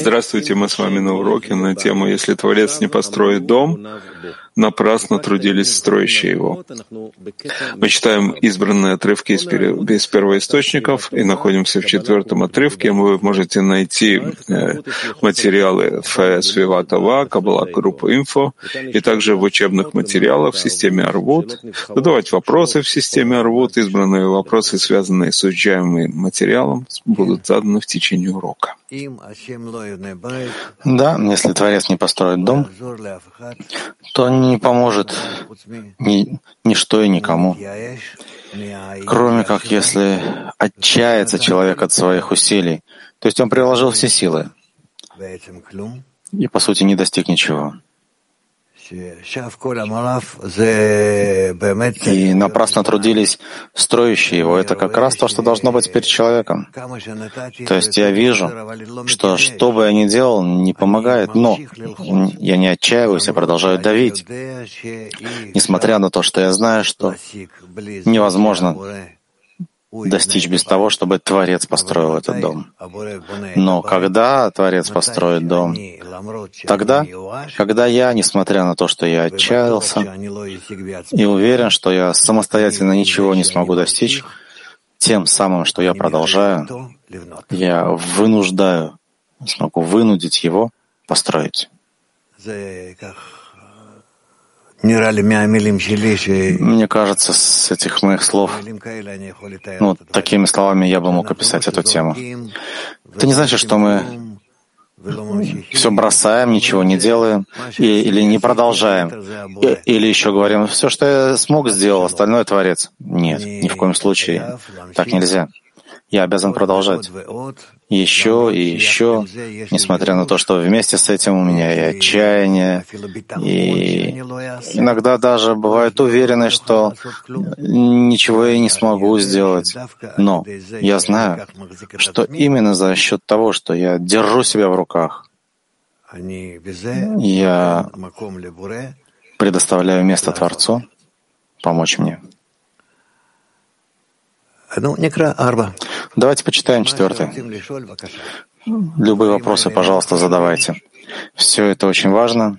Здравствуйте, мы с вами на уроке на тему «Если Творец не построит дом, напрасно трудились строящие его». Мы читаем избранные отрывки из, из первоисточников и находимся в четвертом отрывке. Вы можете найти э, материалы в Свиватова, Кабала группа Инфо, и также в учебных материалах в системе Арвуд, задавать вопросы в системе Арвуд. Избранные вопросы, связанные с изучаемым материалом, будут заданы в течение урока. Да, если Творец не построит дом, то не поможет ни, ничто и никому, кроме как если отчается человек от своих усилий, то есть он приложил все силы. И, по сути, не достиг ничего. И напрасно трудились строящие его. Это как раз то, что должно быть перед человеком. То есть я вижу, что что бы я ни делал, не помогает, но я не отчаиваюсь, я продолжаю давить. Несмотря на то, что я знаю, что невозможно достичь без того, чтобы Творец построил этот дом. Но когда Творец построит дом, тогда, когда я, несмотря на то, что я отчаялся и уверен, что я самостоятельно ничего не смогу достичь, тем самым, что я продолжаю, я вынуждаю, смогу вынудить его построить. Мне кажется, с этих моих слов, ну, такими словами я бы мог описать эту тему. Это не значит, что мы все бросаем, ничего не делаем, и, или не продолжаем, и, или еще говорим, все, что я смог, сделал, остальное Творец. Нет, ни в коем случае. Так нельзя. Я обязан продолжать. Еще и еще, несмотря на то, что вместе с этим у меня и отчаяние, и иногда даже бывает уверенность, что ничего я не смогу сделать. Но я знаю, что именно за счет того, что я держу себя в руках, я предоставляю место Творцу помочь мне. Ну, Давайте почитаем четвертый. Любые вопросы, пожалуйста, задавайте. Все это очень важно.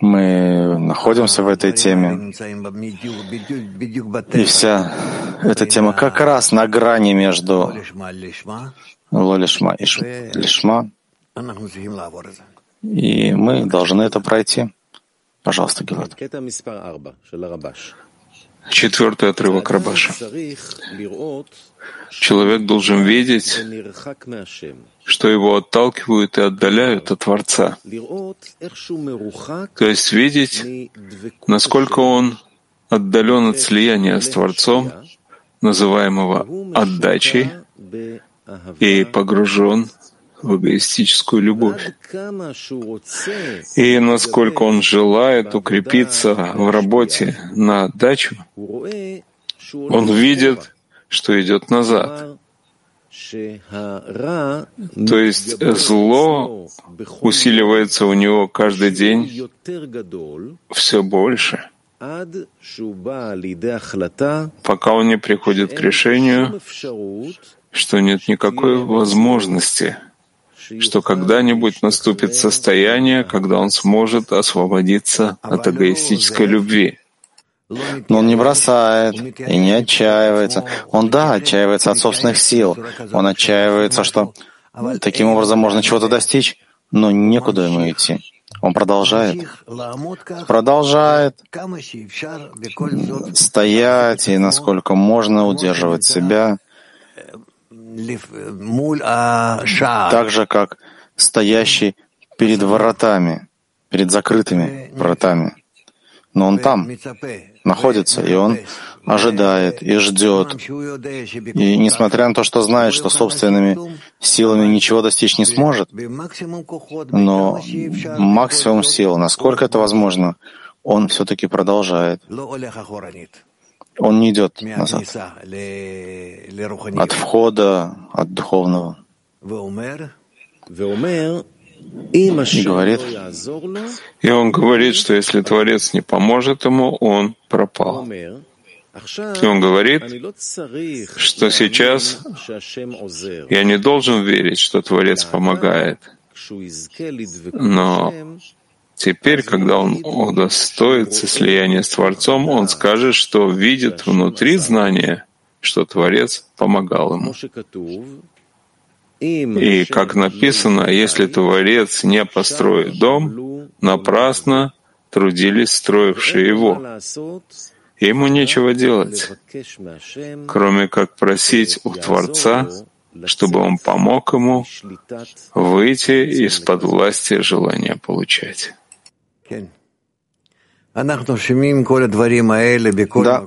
Мы находимся в этой теме. И вся эта тема как раз на грани между лолишма и лишма. И мы должны это пройти. Пожалуйста, Гилад. Четвертый отрывок Рабаша. Человек должен видеть, что его отталкивают и отдаляют от Творца. То есть видеть, насколько он отдален от слияния с Творцом, называемого отдачей, и погружен в эгоистическую любовь. И насколько он желает укрепиться в работе на отдачу, он видит, что идет назад. То есть зло усиливается у него каждый день все больше, пока он не приходит к решению, что нет никакой возможности что когда-нибудь наступит состояние, когда он сможет освободиться от эгоистической любви. Но он не бросает и не отчаивается. Он, да, отчаивается от собственных сил. Он отчаивается, что таким образом можно чего-то достичь, но некуда ему идти. Он продолжает, продолжает стоять и насколько можно удерживать себя так же, как стоящий перед воротами, перед закрытыми вратами. Но он там находится, и он ожидает и ждет. И несмотря на то, что знает, что собственными силами ничего достичь не сможет, но максимум сил, насколько это возможно, он все-таки продолжает. Он не идет назад от входа, от духовного. И говорит, и он говорит, что если Творец не поможет ему, он пропал. И он говорит, что сейчас я не должен верить, что Творец помогает. Но теперь, когда он удостоится слияния с Творцом, он скажет, что видит внутри знания, что Творец помогал ему. И, как написано, если Творец не построит дом, напрасно трудились строившие его. Ему нечего делать, кроме как просить у Творца, чтобы он помог ему выйти из-под власти желания получать. Да,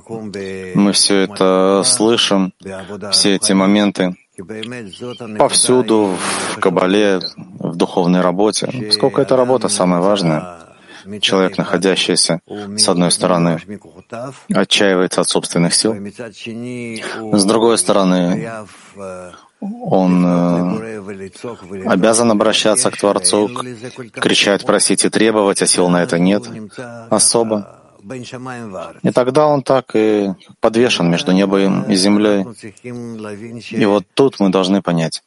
мы все это слышим, все эти моменты, повсюду, в Кабале, в духовной работе. Сколько эта работа самая важная? Человек, находящийся, с одной стороны, отчаивается от собственных сил, с другой стороны, он э, обязан обращаться к Творцу, кричать, просить и требовать, а сил на это нет особо. И тогда он так и подвешен между небом и землей. И вот тут мы должны понять,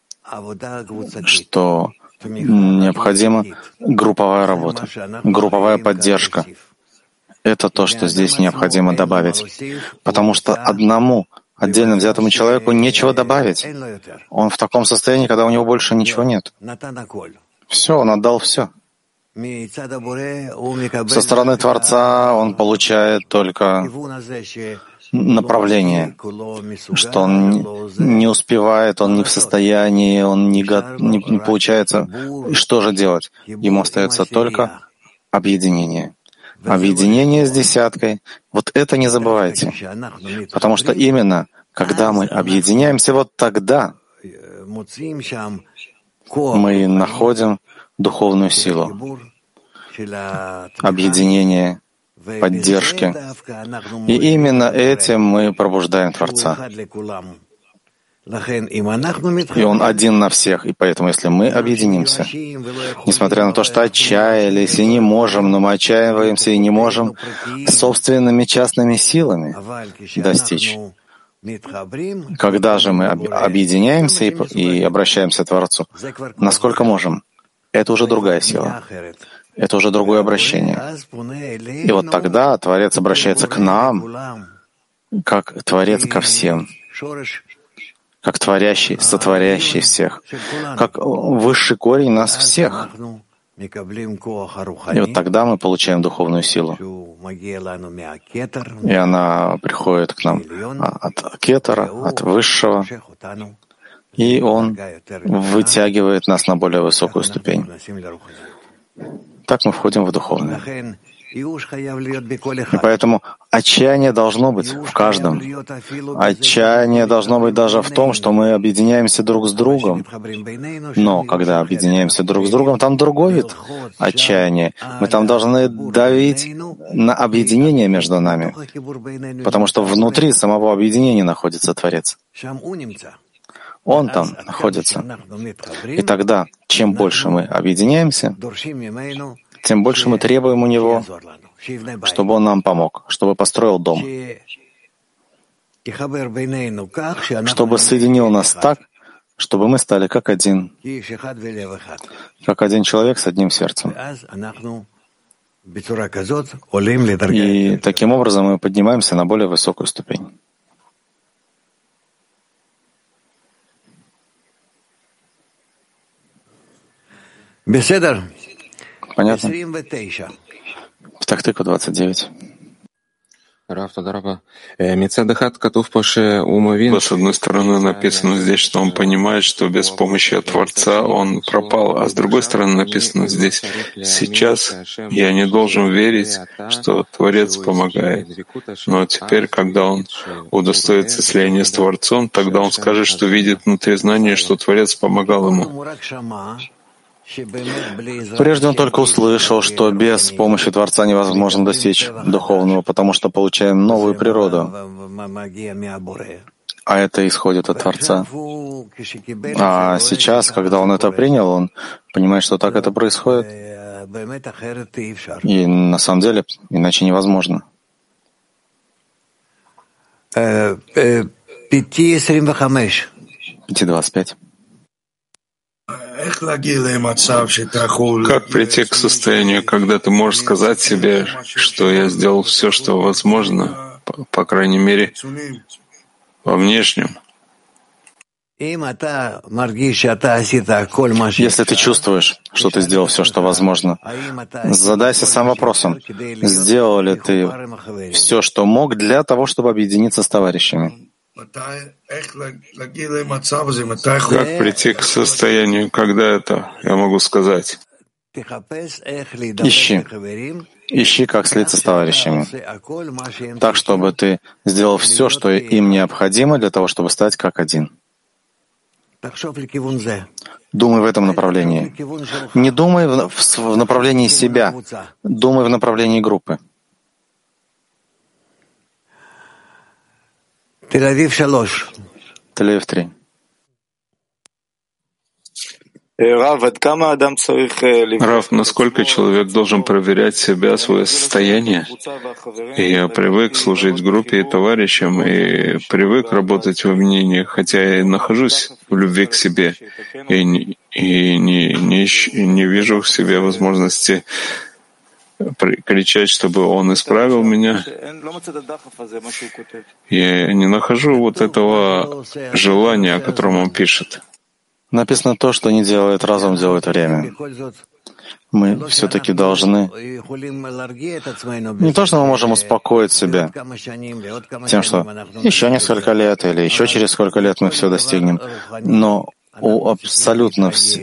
что необходима групповая работа, групповая поддержка. Это то, что здесь необходимо добавить. Потому что одному отдельно взятому человеку нечего добавить. Он в таком состоянии, когда у него больше ничего нет. Все, он отдал все. Со стороны Творца он получает только направление, что он не успевает, он не в состоянии, он не, не, не получается. И что же делать? Ему остается только объединение. Объединение с десяткой. Вот это не забывайте. Потому что именно когда мы объединяемся, вот тогда мы находим духовную силу, объединение, поддержки. И именно этим мы пробуждаем Творца. И Он один на всех, и поэтому, если мы объединимся, несмотря на то, что отчаялись и не можем, но мы отчаиваемся и не можем собственными частными силами достичь. Когда же мы объединяемся и, и обращаемся к Творцу, насколько можем, это уже другая сила. Это уже другое обращение. И вот тогда Творец обращается к нам, как Творец ко всем, как творящий, сотворящий всех, как высший корень нас всех. И вот тогда мы получаем духовную силу. И она приходит к нам от кетера, от высшего, и он вытягивает нас на более высокую ступень. Так мы входим в духовное. И поэтому отчаяние должно быть в каждом. Отчаяние должно быть даже в том, что мы объединяемся друг с другом. Но когда объединяемся друг с другом, там другой вид отчаяния. Мы там должны давить на объединение между нами, потому что внутри самого объединения находится Творец. Он там находится. И тогда, чем больше мы объединяемся, тем больше мы требуем у Него, чтобы Он нам помог, чтобы построил дом, чтобы соединил нас так, чтобы мы стали как один, как один человек с одним сердцем. И таким образом мы поднимаемся на более высокую ступень. Понятно? Птахтыку 29. Э, с одной стороны написано здесь, что он понимает, что без помощи Творца он пропал, а с другой стороны написано здесь, сейчас я не должен верить, что Творец помогает. Но теперь, когда он удостоится слияния с Творцом, тогда он скажет, что видит внутри знания, что Творец помогал ему. Прежде он только услышал, что без помощи Творца невозможно достичь духовного, потому что получаем новую природу. А это исходит от Творца. А сейчас, когда он это принял, он понимает, что так это происходит. И на самом деле иначе невозможно. Пяти двадцать пять. Как прийти к состоянию, когда ты можешь сказать себе, что я сделал все, что возможно, по, по крайней мере, во внешнем? Если ты чувствуешь, что ты сделал все, что возможно, задайся сам вопросом, сделал ли ты все, что мог для того, чтобы объединиться с товарищами? Как прийти к состоянию, когда это, я могу сказать? Ищи. Ищи, как слиться с товарищами. Так, чтобы ты сделал все, что им необходимо для того, чтобы стать как один. Думай в этом направлении. Не думай в, в, в направлении себя, думай в направлении группы. Тель-Авив 3. Рав, насколько человек должен проверять себя, свое состояние? И я привык служить в группе и товарищам, и привык работать во мнении, хотя я нахожусь в любви к себе, и, не, и не, не, не вижу в себе возможности кричать, чтобы он исправил меня. Я не нахожу вот этого желания, о котором он пишет. Написано то, что не делает разум, делает время. Мы все-таки должны... Не то, что мы можем успокоить себя тем, что еще несколько лет или еще через сколько лет мы все достигнем, но у абсолютно вс...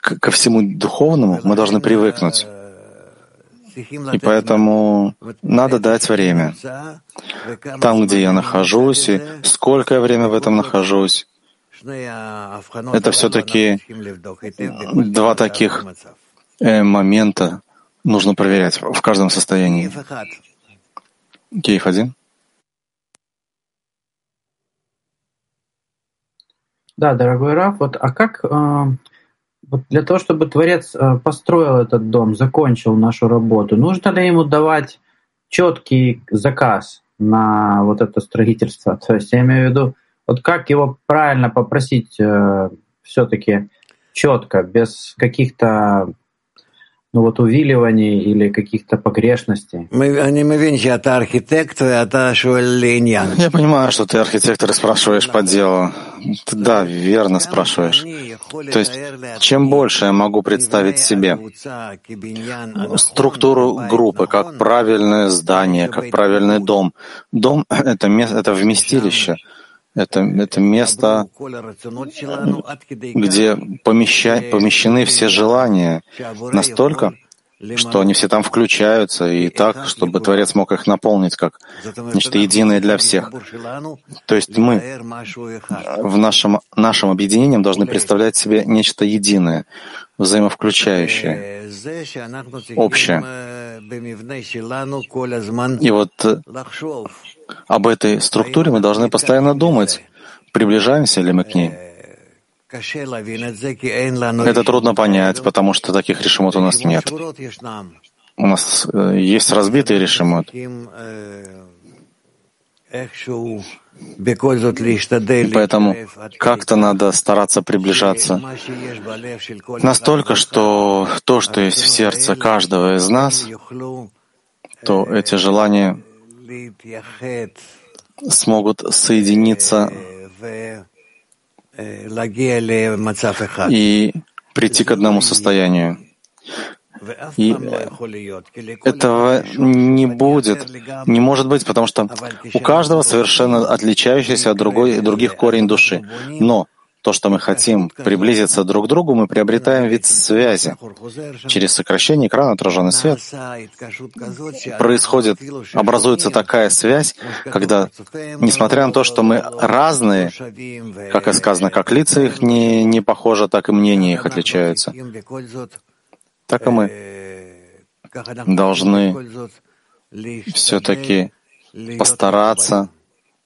ко всему духовному мы должны привыкнуть. И поэтому надо дать время. Там, где я нахожусь, и сколько я время в этом нахожусь, это все-таки два таких э, момента нужно проверять в каждом состоянии. Кейф один. Да, дорогой Раф, вот, а как э, вот для того, чтобы Творец э, построил этот дом, закончил нашу работу, нужно ли ему давать четкий заказ на вот это строительство? То есть я имею в виду, вот как его правильно попросить э, все-таки четко, без каких-то ну вот увиливаний или каких-то погрешностей. Я понимаю, что ты архитектор и спрашиваешь по делу. Да, верно спрашиваешь. То есть, чем больше я могу представить себе структуру группы, как правильное здание, как правильный дом. Дом — это, место, это вместилище — это, это место, где помеща, помещены все желания. Настолько, что они все там включаются, и так, чтобы Творец мог их наполнить как нечто единое для всех. То есть мы в нашем, нашем объединении должны представлять себе нечто единое, взаимовключающее, общее. И вот об этой структуре мы должны постоянно думать, приближаемся ли мы к ней. Это трудно понять, потому что таких решимот у нас нет. У нас э, есть разбитый решимот. И поэтому как-то надо стараться приближаться настолько, что то, что есть в сердце каждого из нас, то эти желания смогут соединиться и прийти к одному состоянию. И этого не будет, не может быть, потому что у каждого совершенно отличающийся от другой, других корень души. Но то, что мы хотим приблизиться друг к другу, мы приобретаем вид связи. Через сокращение экрана отраженный свет происходит, образуется такая связь, когда, несмотря на то, что мы разные, как и сказано, как лица их не, не похожи, так и мнения их отличаются, так и мы должны все-таки постараться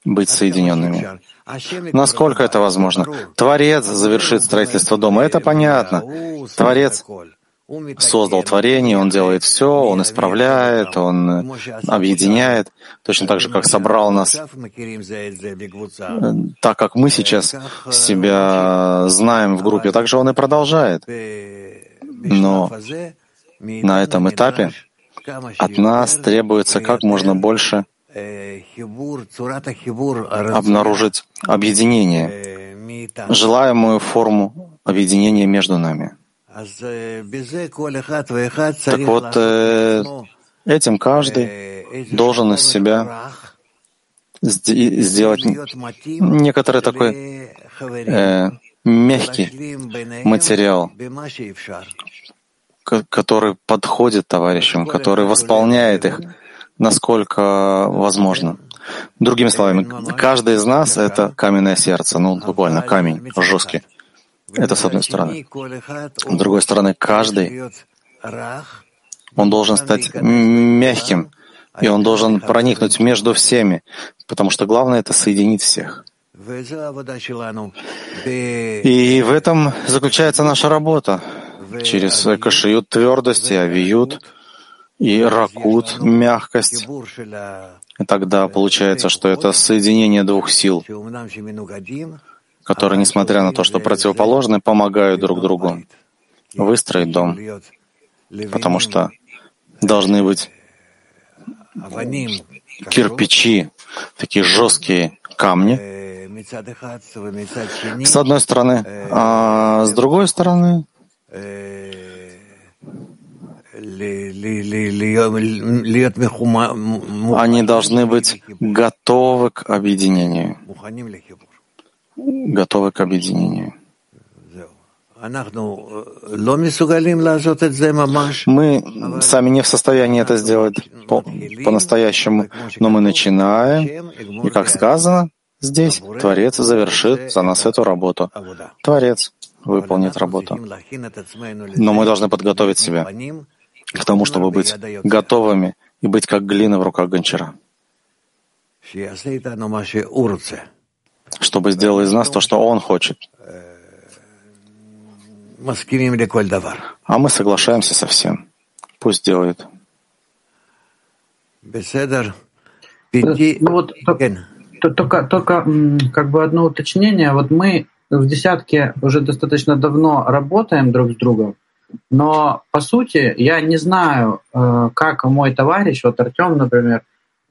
быть соединенными. Насколько это возможно? Творец завершит строительство дома, это понятно. Творец создал творение, Он делает все, Он исправляет, Он объединяет, точно так же, как собрал нас, так как мы сейчас себя знаем в группе, так же Он и продолжает. Но на этом этапе от нас требуется как можно больше обнаружить объединение, желаемую форму объединения между нами. Так вот, э, этим каждый должен из себя сделать некоторый такой э, мягкий материал, который подходит товарищам, который восполняет их, насколько возможно. Другими словами, каждый из нас — это каменное сердце, ну, буквально камень, жесткий. Это с одной стороны. С другой стороны, каждый, он должен стать мягким, и он должен проникнуть между всеми, потому что главное — это соединить всех. И в этом заключается наша работа. Через кашиют твердость и авиют, и ракут мягкость. И тогда получается, что это соединение двух сил, которые, несмотря на то, что противоположны, помогают друг другу выстроить дом, потому что должны быть кирпичи, такие жесткие камни, с одной стороны, а с другой стороны, они должны быть готовы к объединению. Готовы к объединению. Мы сами не в состоянии это сделать по- по-настоящему, но мы начинаем, и, как сказано, здесь Творец завершит за нас эту работу. Творец выполнит работу. Но мы должны подготовить себя к тому, чтобы быть готовыми и быть как глина в руках гончара чтобы сделал из нас то, что Он хочет. А мы соглашаемся со всем. Пусть делает. Ну вот только, только как бы одно уточнение. Вот мы в десятке уже достаточно давно работаем друг с другом, но по сути я не знаю, э, как мой товарищ, вот Артем, например,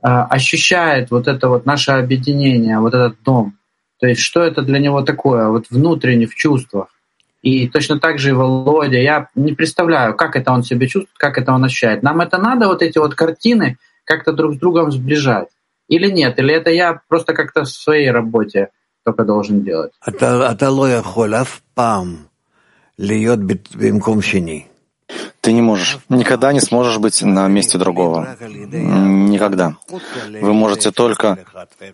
э, ощущает вот это вот наше объединение, вот этот дом. То есть что это для него такое, вот внутренне в чувствах. И точно так же и Володя. Я не представляю, как это он себя чувствует, как это он ощущает. Нам это надо, вот эти вот картины, как-то друг с другом сближать? Или нет? Или это я просто как-то в своей работе только должен делать? Ты не можешь, никогда не сможешь быть на месте другого. Никогда. Вы можете только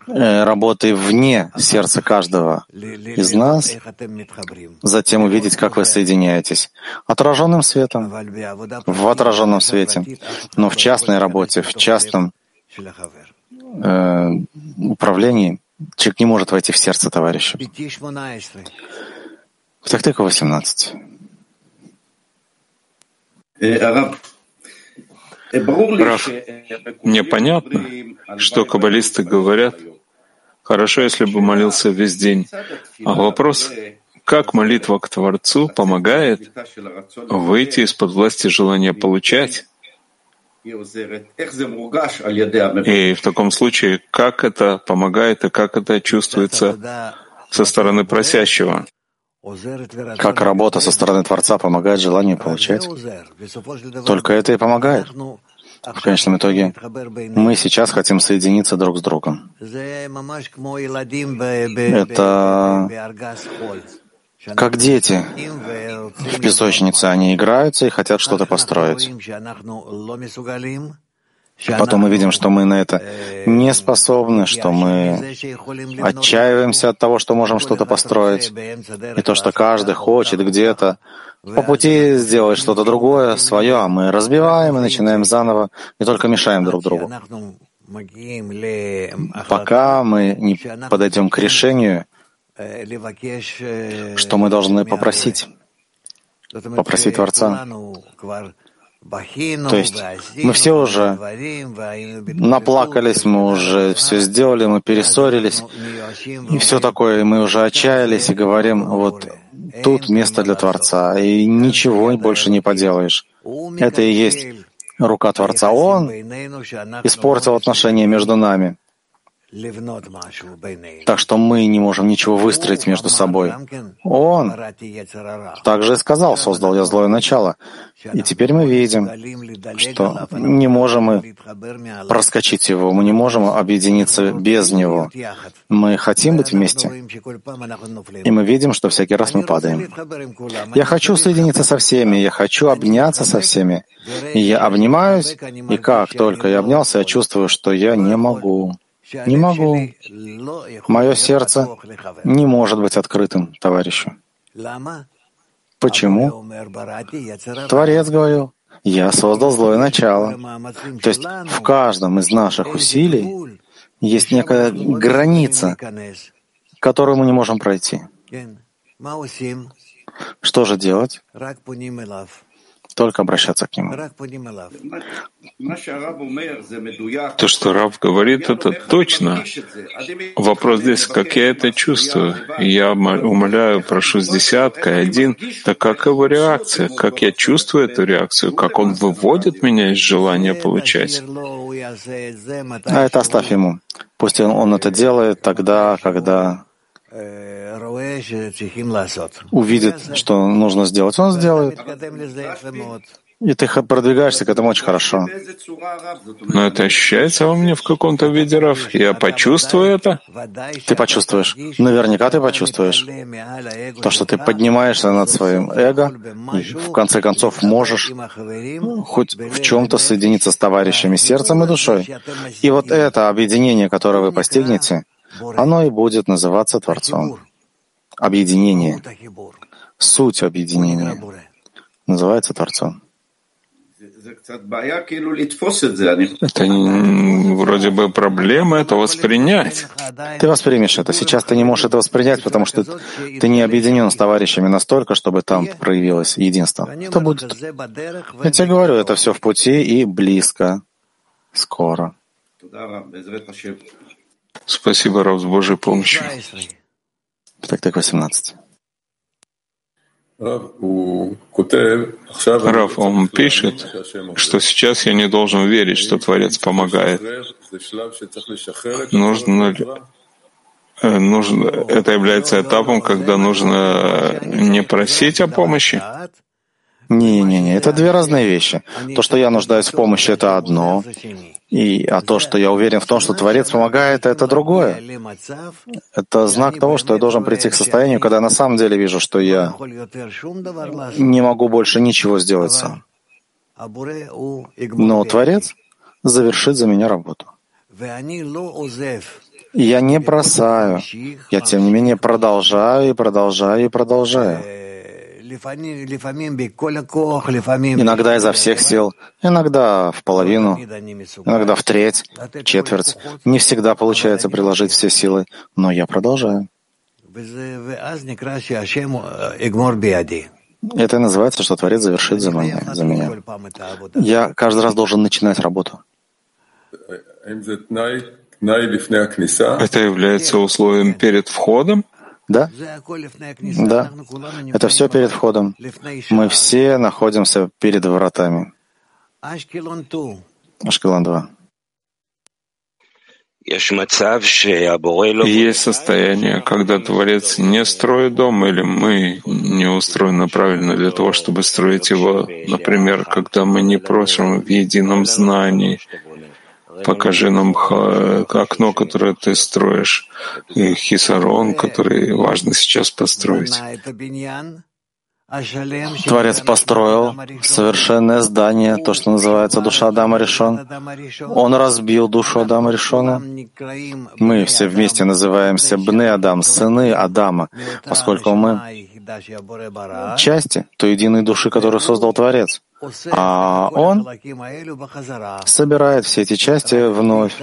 э, работать вне сердца каждого из нас, затем увидеть, как вы соединяетесь. Отраженным светом, в отраженном свете, но в частной работе, в частном э, управлении человек не может войти в сердце товарища. В Тахтыку 18. Раф, мне понятно, что каббалисты говорят, хорошо, если бы молился весь день. А вопрос, как молитва к Творцу помогает выйти из-под власти желания получать? И в таком случае, как это помогает и как это чувствуется со стороны просящего? Как работа со стороны Творца помогает желанию получать? Только это и помогает. В конечном итоге мы сейчас хотим соединиться друг с другом. Это как дети в песочнице. Они играются и хотят что-то построить. Потом мы видим, что мы на это не способны, что мы отчаиваемся от того, что можем что-то построить, и то, что каждый хочет где-то по пути сделать что-то другое, свое, а мы разбиваем и начинаем заново, и только мешаем друг другу. Пока мы не подойдем к решению, что мы должны попросить, попросить Творца. То есть мы все уже наплакались, мы уже все сделали, мы перессорились, и все такое, мы уже отчаялись и говорим, вот тут место для Творца, и ничего больше не поделаешь. Это и есть рука Творца. Он испортил отношения между нами. Так что мы не можем ничего выстроить между собой. Он также сказал, создал я злое начало. И теперь мы видим, что не можем мы проскочить его, мы не можем объединиться без него. Мы хотим быть вместе, и мы видим, что всякий раз мы падаем. Я хочу соединиться со всеми, я хочу обняться со всеми. И я обнимаюсь, и как только я обнялся, я чувствую, что я не могу. Не могу. Мое сердце не может быть открытым товарищу. Почему? Творец говорил, я создал злое начало. То есть в каждом из наших усилий есть некая граница, которую мы не можем пройти. Что же делать? Только обращаться к нему. То, что Рав говорит, это точно. Вопрос здесь, как я это чувствую. Я умоляю, прошу с десяткой, один, так как его реакция, как я чувствую эту реакцию, как он выводит меня из желания получать. А это оставь ему. Пусть он, он это делает тогда, когда увидит, что нужно сделать, он сделает. И ты продвигаешься к этому очень хорошо. Но это ощущается во мне в каком-то виде, Раф? Я почувствую это? Ты почувствуешь. Наверняка ты почувствуешь. То, что ты поднимаешься над своим эго, и в конце концов можешь хоть в чем-то соединиться с товарищами сердцем и душой. И вот это объединение, которое вы постигнете, оно и будет называться Творцом. Объединение, суть объединения называется Творцом. Это вроде бы проблема это воспринять. Ты воспримешь это. Сейчас ты не можешь это воспринять, потому что ты не объединен с товарищами настолько, чтобы там проявилось единство. Это будет. Я тебе говорю, это все в пути и близко, скоро. Спасибо, Рав, с Божьей помощью. Так, так, 18. Рав, он пишет, что сейчас я не должен верить, что Творец помогает. Нужно ли э, нужно, это является этапом, когда нужно не просить о помощи, не-не-не, это две разные вещи. То, что я нуждаюсь в помощи, это одно. И, а то, что я уверен в том, что Творец помогает, это другое. Это знак того, что я должен прийти к состоянию, когда на самом деле вижу, что я не могу больше ничего сделать сам. Но Творец завершит за меня работу. я не бросаю. Я, тем не менее, продолжаю и продолжаю и продолжаю. Иногда изо всех сил, иногда в половину, иногда в треть, четверть. Не всегда получается приложить все силы, но я продолжаю. Это и называется, что Творец завершит за меня. За меня. Я каждый раз должен начинать работу. Это является условием перед входом? Да? Да. Это все перед входом. Мы все находимся перед вратами. Ашкелон 2. Есть состояние, когда Творец не строит дом, или мы не устроены правильно для того, чтобы строить его. Например, когда мы не просим в едином знании, Покажи нам окно, которое ты строишь, и хисарон, который важно сейчас построить. Творец построил совершенное здание, то, что называется душа Адама Решон. Он разбил душу Адама Решона. Мы все вместе называемся Бны Адам, сыны Адама, поскольку мы части той единой души, которую создал Творец. А он собирает все эти части вновь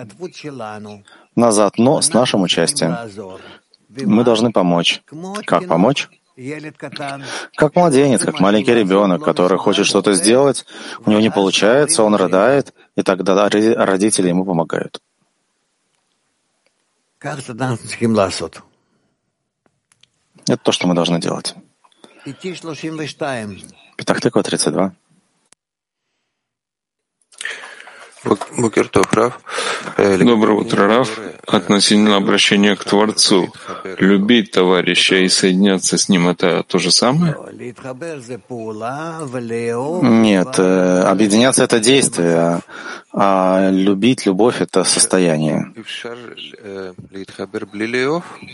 назад, но с нашим участием. Мы должны помочь. Как помочь? Как младенец, как маленький ребенок, который хочет что-то сделать, у него не получается, он рыдает, и тогда родители ему помогают. Это то, что мы должны делать. Петахтыква 32. Доброе утро, Раф. Относительно обращения к Творцу, любить товарища и соединяться с ним — это то же самое? Нет, э, объединяться — это действие, а, а любить, любовь — это состояние.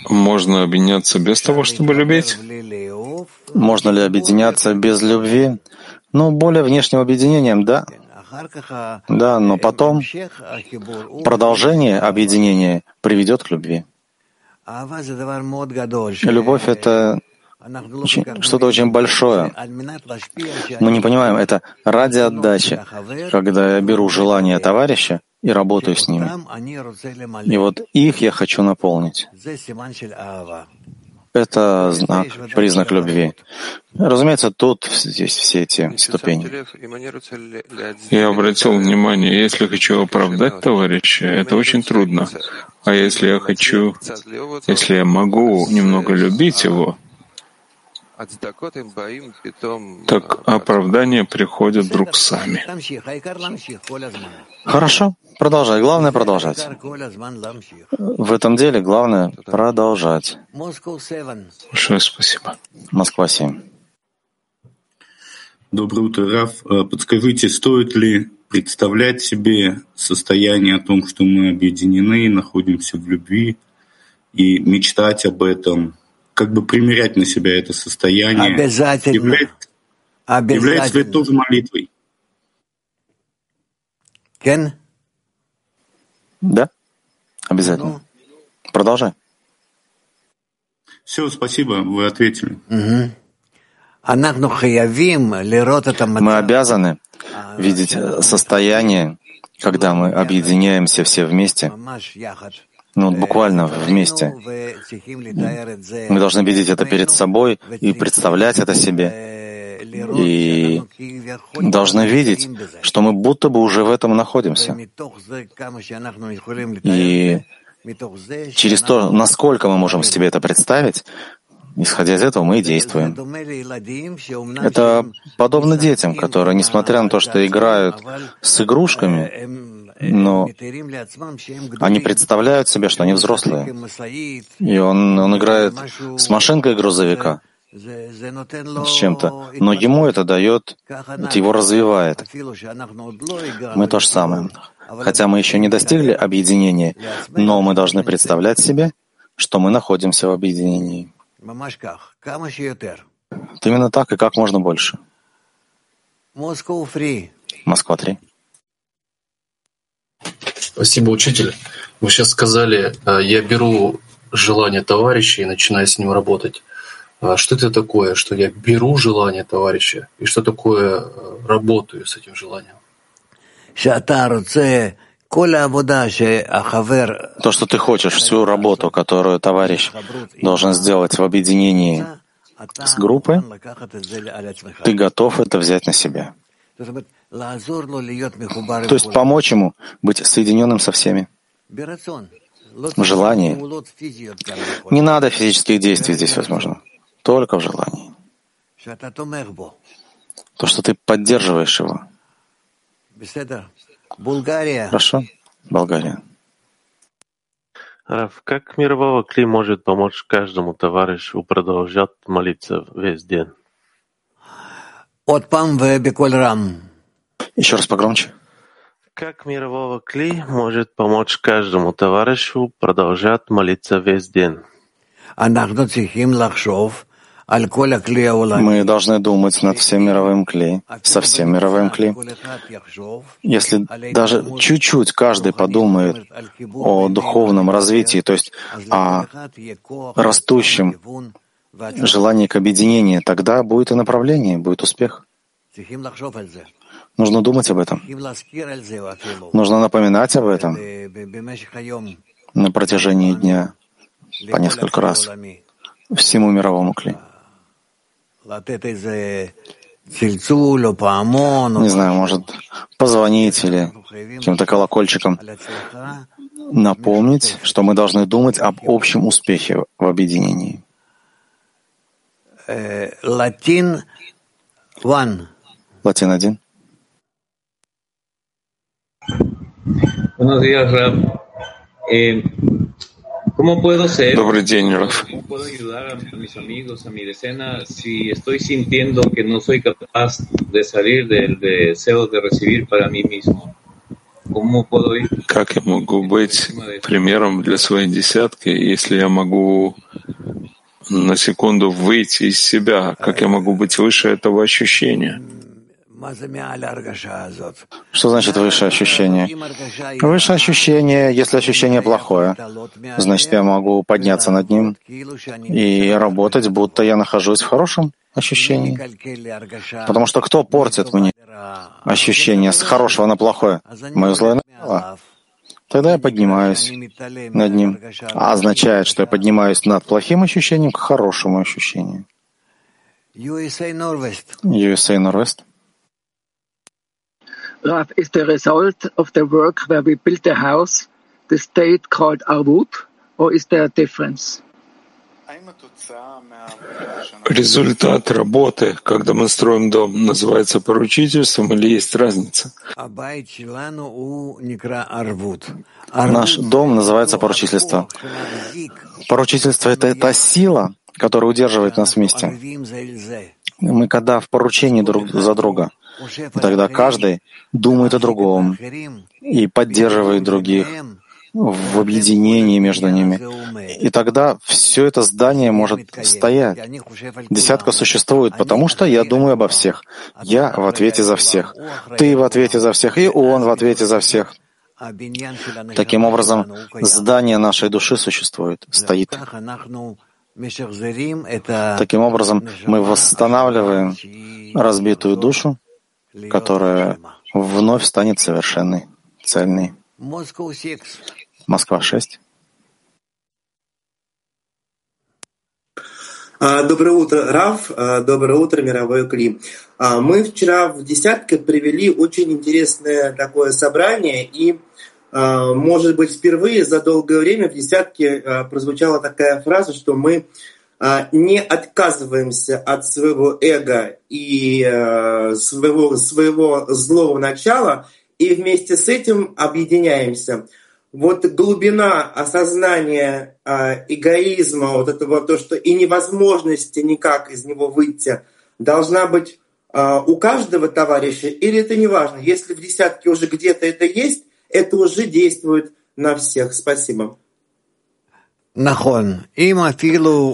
Можно объединяться без того, чтобы любить? Можно ли объединяться без любви? Ну, более внешним объединением — да. Да, но потом продолжение объединения приведет к любви. Любовь — это что-то очень большое. Мы не понимаем, это ради отдачи, когда я беру желание товарища и работаю с ними. И вот их я хочу наполнить. Это знак, признак любви. Разумеется, тут здесь все эти ступени. Я обратил внимание, если хочу оправдать товарища, это очень трудно. А если я хочу, если я могу немного любить его, так оправдания приходят вдруг сами. Хорошо, продолжай. Главное продолжать. В этом деле главное продолжать. Большое спасибо. Москва 7. Доброе утро, Раф. А подскажите, стоит ли представлять себе состояние о том, что мы объединены, находимся в любви, и мечтать об этом, как бы примерять на себя это состояние, Обязательно. Является, Обязательно. является ли это тоже молитвой? Кен? Да? Обязательно. Продолжай. Все, спасибо, вы ответили. Мы обязаны видеть состояние, когда мы объединяемся все вместе, ну, буквально вместе. Мы должны видеть это перед собой и представлять это себе. И должны видеть, что мы будто бы уже в этом находимся. И через то, насколько мы можем себе это представить, исходя из этого мы и действуем. Это подобно детям, которые, несмотря на то, что играют с игрушками, но они представляют себе, что они взрослые. И он, он играет с машинкой грузовика, с чем-то, но ему это дает, это его развивает. Мы то же самое. Хотя мы еще не достигли объединения, но мы должны представлять себе, что мы находимся в объединении. Именно так и как можно больше. Москва 3. Спасибо, учитель. Вы сейчас сказали, э, я беру желание товарища и начинаю с ним работать. А что это такое, что я беру желание товарища, и что такое э, работаю с этим желанием? То, что ты хочешь, всю работу, которую товарищ должен сделать в объединении с группой, ты готов это взять на себя. То есть помочь ему быть соединенным со всеми. В желании. Не надо физических действий здесь, возможно. Только в желании. То, что ты поддерживаешь его. Хорошо? Болгария. Раф, как мирового кли может помочь каждому товарищу продолжать молиться весь день? Еще раз погромче. Как мирового кли может помочь каждому товарищу продолжать молиться весь день? Мы должны думать над всем мировым кли, со всем мировым кли. Если даже чуть-чуть каждый подумает о духовном развитии, то есть о растущем желании к объединению, тогда будет и направление, будет успех. Нужно думать об этом. Нужно напоминать об этом на протяжении дня по несколько раз всему мировому кли. Не знаю, может, позвонить или каким-то колокольчиком напомнить, что мы должны думать об общем успехе в объединении. Латин one. Латин один. Buenos días, Rab. Eh, ¿Cómo puedo ser? Добрый день, Раф. Как я могу быть примером для своей десятки, если я могу на секунду выйти из себя? Как я могу быть выше этого ощущения? Что значит высшее ощущение? Высшее ощущение, если ощущение плохое, значит, я могу подняться над ним и работать, будто я нахожусь в хорошем ощущении. Потому что кто портит мне ощущение с хорошего на плохое? Мое злое начало. Тогда я поднимаюсь над ним. А означает, что я поднимаюсь над плохим ощущением к хорошему ощущению. USA Northwest. Rav, is the result of the work where we built the house the state called Arvut, or is there a difference? Результат работы, когда мы строим дом, называется поручительством или есть разница? Наш дом называется поручительство. Поручительство — это та сила, которая удерживает нас вместе. Мы когда в поручении друг за друга, тогда каждый думает о другом и поддерживает других в объединении между ними. И тогда все это здание может стоять. Десятка существует, потому что я думаю обо всех. Я в ответе за всех. Ты в ответе за всех, и он в ответе за всех. Таким образом, здание нашей души существует, стоит. Таким образом, мы восстанавливаем разбитую душу, которая вновь станет совершенной, цельной. Москва 6. Доброе утро, Раф. Доброе утро, мировой Кли. Мы вчера в десятке привели очень интересное такое собрание, и, может быть, впервые за долгое время в десятке прозвучала такая фраза, что мы не отказываемся от своего эго и своего, своего злого начала, и вместе с этим объединяемся вот глубина осознания э, эгоизма, вот этого, то, что и невозможности никак из него выйти, должна быть э, у каждого товарища, или это не важно? Если в десятке уже где-то это есть, это уже действует на всех. Спасибо.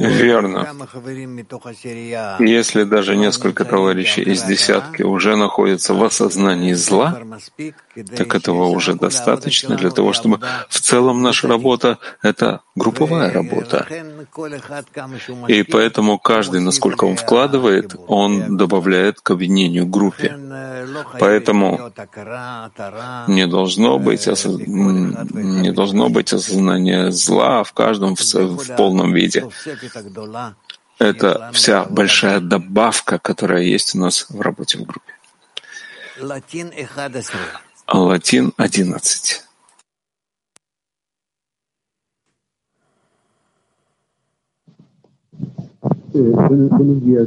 Верно. Если даже несколько товарищей из десятки уже находятся в осознании зла, так этого уже достаточно для того, чтобы в целом наша работа — это групповая работа. И поэтому каждый, насколько он вкладывает, он добавляет к объединению группе. Поэтому не должно быть, не должно быть осознания зла в каждом в, в полном виде. Это вся большая добавка, которая есть у нас в работе в группе. Латин 11. Eh, buenos, días,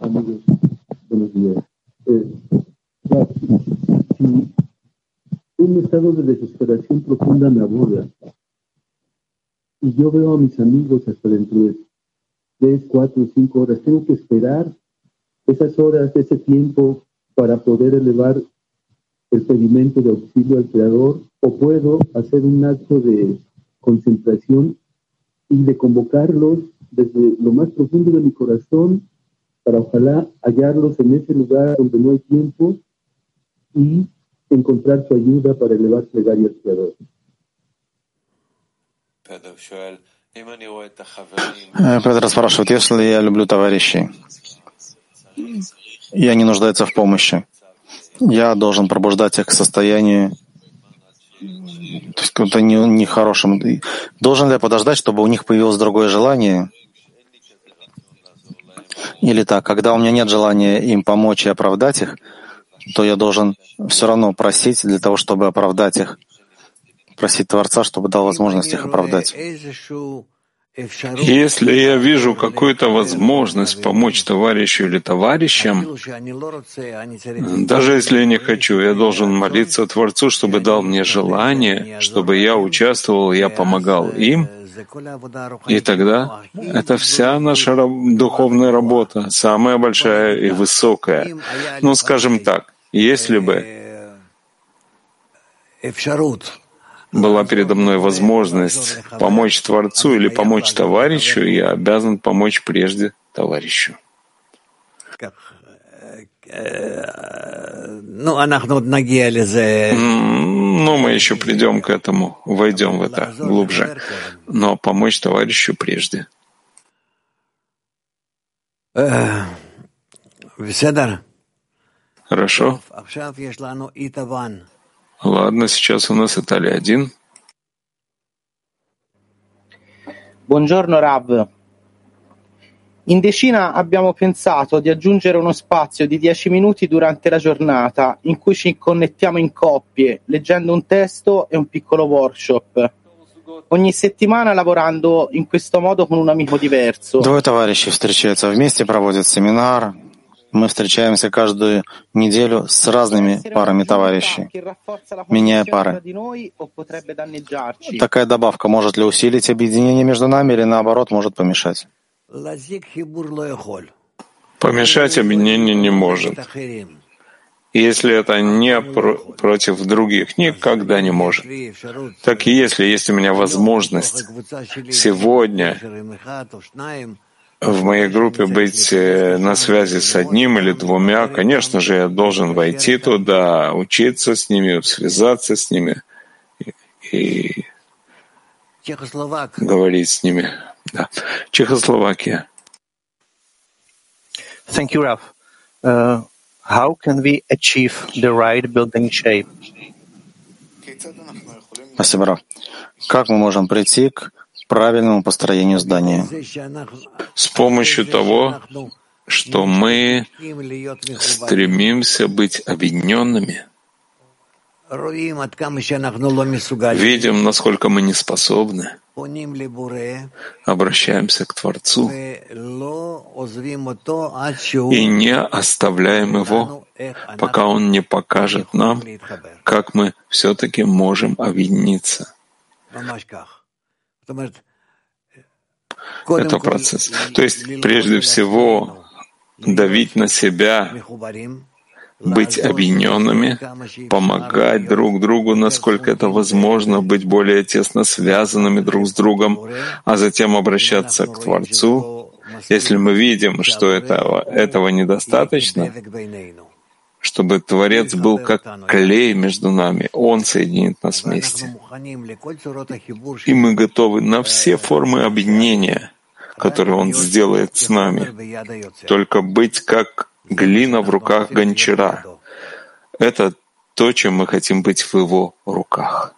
amigos. Buenos días. Eh, si un estado de desesperación profunda me aborda y yo veo a mis amigos hasta dentro de tres, cuatro, cinco horas, tengo que esperar esas horas, ese tiempo para poder elevar el pedimento de auxilio al Creador o puedo hacer un acto de concentración y de convocarlos desde lo más profundo de mi corazón para ojalá hallarlos en ese lugar donde no hay tiempo y encontrar su ayuda para elevar plegaria al Creador. Петр спрашивает, если я люблю товарищей, и они нуждаются в помощи, я должен пробуждать их к состоянию то есть каком-то нехорошем. Не Должен ли я подождать, чтобы у них появилось другое желание? Или так, когда у меня нет желания им помочь и оправдать их, то я должен все равно просить для того, чтобы оправдать их, просить Творца, чтобы дал возможность их оправдать. Если я вижу какую-то возможность помочь товарищу или товарищам, даже если я не хочу, я должен молиться Творцу, чтобы дал мне желание, чтобы я участвовал, я помогал им, и тогда это вся наша духовная работа, самая большая и высокая. Ну, скажем так, если бы была передо мной возможность помочь Творцу или помочь товарищу, я обязан помочь прежде товарищу. Ну, ну, мы еще придем к этому, войдем в это глубже. Но помочь товарищу прежде. Хорошо. Ладно, сейчас у нас Италия один. Buongiorno Rav. In decina abbiamo pensato di aggiungere uno spazio di 10 minuti durante la giornata in cui ci connettiamo in coppie, leggendo un testo e un piccolo workshop. Ogni settimana lavorando in questo modo con un amico diverso. Двое товарищей встречаются вместе, проводят семинар, Мы встречаемся каждую неделю с разными парами товарищей, меняя пары. Такая добавка может ли усилить объединение между нами или наоборот может помешать? Помешать объединение не может. Если это не про против других, никогда не может. Так и если есть у меня возможность сегодня в моей группе быть э, на связи с одним или двумя, конечно же, я должен войти туда, учиться с ними, связаться с ними и говорить с ними. Да. Чехословакия. Thank you, Raf. Uh, how can we achieve the right building shape? Спасибо, Раф. Как мы можем прийти к правильному построению здания. С помощью того, что мы стремимся быть объединенными, видим, насколько мы не способны, обращаемся к Творцу и не оставляем Его, пока Он не покажет нам, как мы все-таки можем объединиться. Это процесс. То есть, прежде всего, давить на себя, быть объединенными, помогать друг другу, насколько это возможно, быть более тесно связанными друг с другом, а затем обращаться к Творцу. Если мы видим, что этого, этого недостаточно, чтобы Творец был как клей между нами. Он соединит нас вместе. И мы готовы на все формы объединения, которые Он сделает с нами. Только быть как глина в руках гончара. Это то, чем мы хотим быть в Его руках.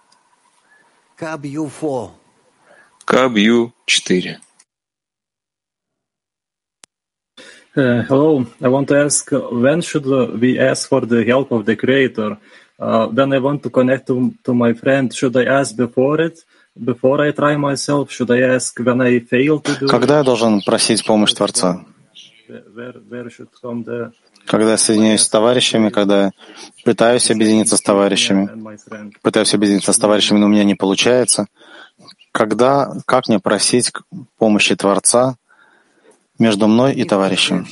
Кабью 4. Uh, hello, I want to ask when should we ask for the help of the Creator? Uh, when I want to connect to, to my friend, should I ask before it? Before I try myself, should I ask when I fail to do Когда я должен просить помощь Творца? Where, where should come the когда я соединяюсь с товарищами, когда пытаюсь объединиться с товарищами, пытаюсь объединиться с товарищами, но у меня не получается, когда, как мне просить помощи Творца, между мной и товарищем.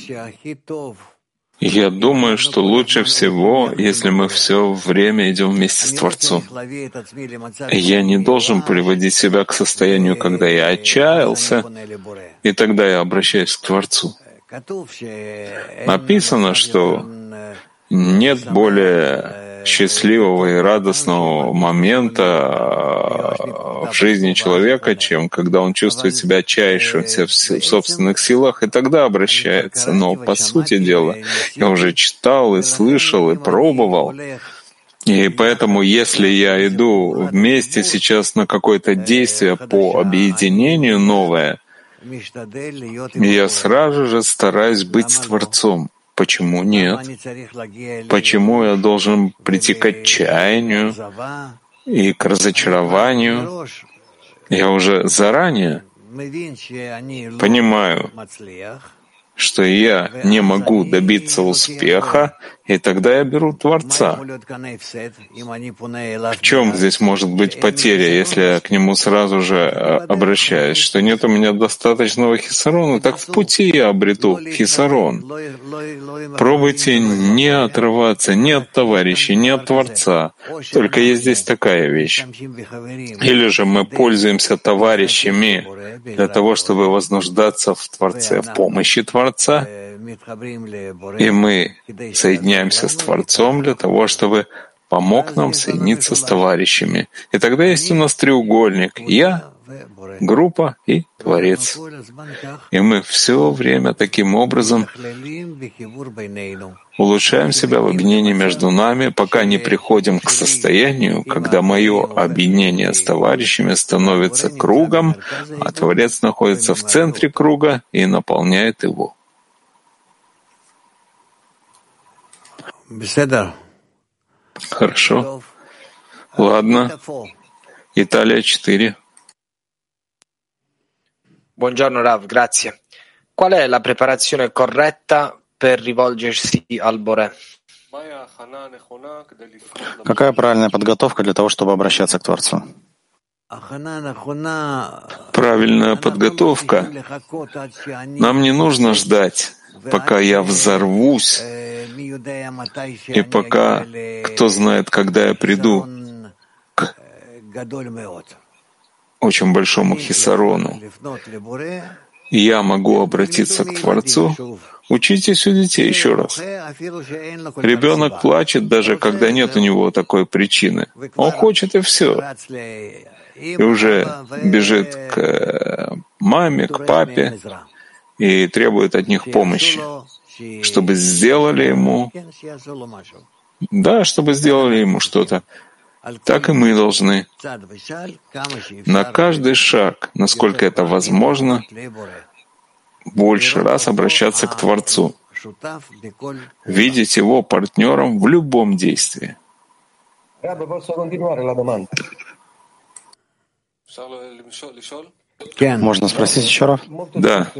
Я думаю, что лучше всего, если мы все время идем вместе с Творцом. Я не должен приводить себя к состоянию, когда я отчаялся, и тогда я обращаюсь к Творцу. Написано, что нет более счастливого и радостного момента в жизни человека, чем когда он чувствует себя отчаявшимся в собственных силах, и тогда обращается. Но, по сути дела, я уже читал и слышал и пробовал. И поэтому, если я иду вместе сейчас на какое-то действие по объединению новое, я сразу же стараюсь быть Творцом. Почему нет? Почему я должен прийти к отчаянию и к разочарованию? Я уже заранее понимаю, что я не могу добиться успеха, и тогда я беру Творца. В чем здесь может быть потеря, если я к нему сразу же э, обращаюсь? Что нет у меня достаточного хисарона, так в пути я обрету хисарон. Пробуйте не отрываться ни от товарищей, ни от Творца. Только есть здесь такая вещь. Или же мы пользуемся товарищами для того, чтобы вознуждаться в Творце, в помощи Творца, и мы соединяемся с Творцом для того, чтобы помог нам соединиться с товарищами. И тогда есть у нас треугольник «Я», группа и Творец. И мы все время таким образом улучшаем себя в объединении между нами, пока не приходим к состоянию, когда мое объединение с товарищами становится кругом, а Творец находится в центре круга и наполняет его. Хорошо. Ладно. Италия 4. Buongiorno Rav, grazie. Qual è la preparazione corretta per rivolgersi al Bore? Какая правильная подготовка для того, чтобы обращаться к Творцу? Правильная подготовка. Нам не нужно ждать, пока я взорвусь, и пока кто знает, когда я приду к очень большому хисарону. Я могу обратиться к Творцу. Учитесь у детей еще раз. Ребенок плачет, даже когда нет у него такой причины. Он хочет и все. И уже бежит к э, маме, к папе и требует от них помощи, чтобы сделали ему, да, чтобы сделали ему что-то. Так и мы должны. На каждый шаг, насколько это возможно, больше раз обращаться к Творцу, видеть его партнером в любом действии. Можно спросить еще раз? Да.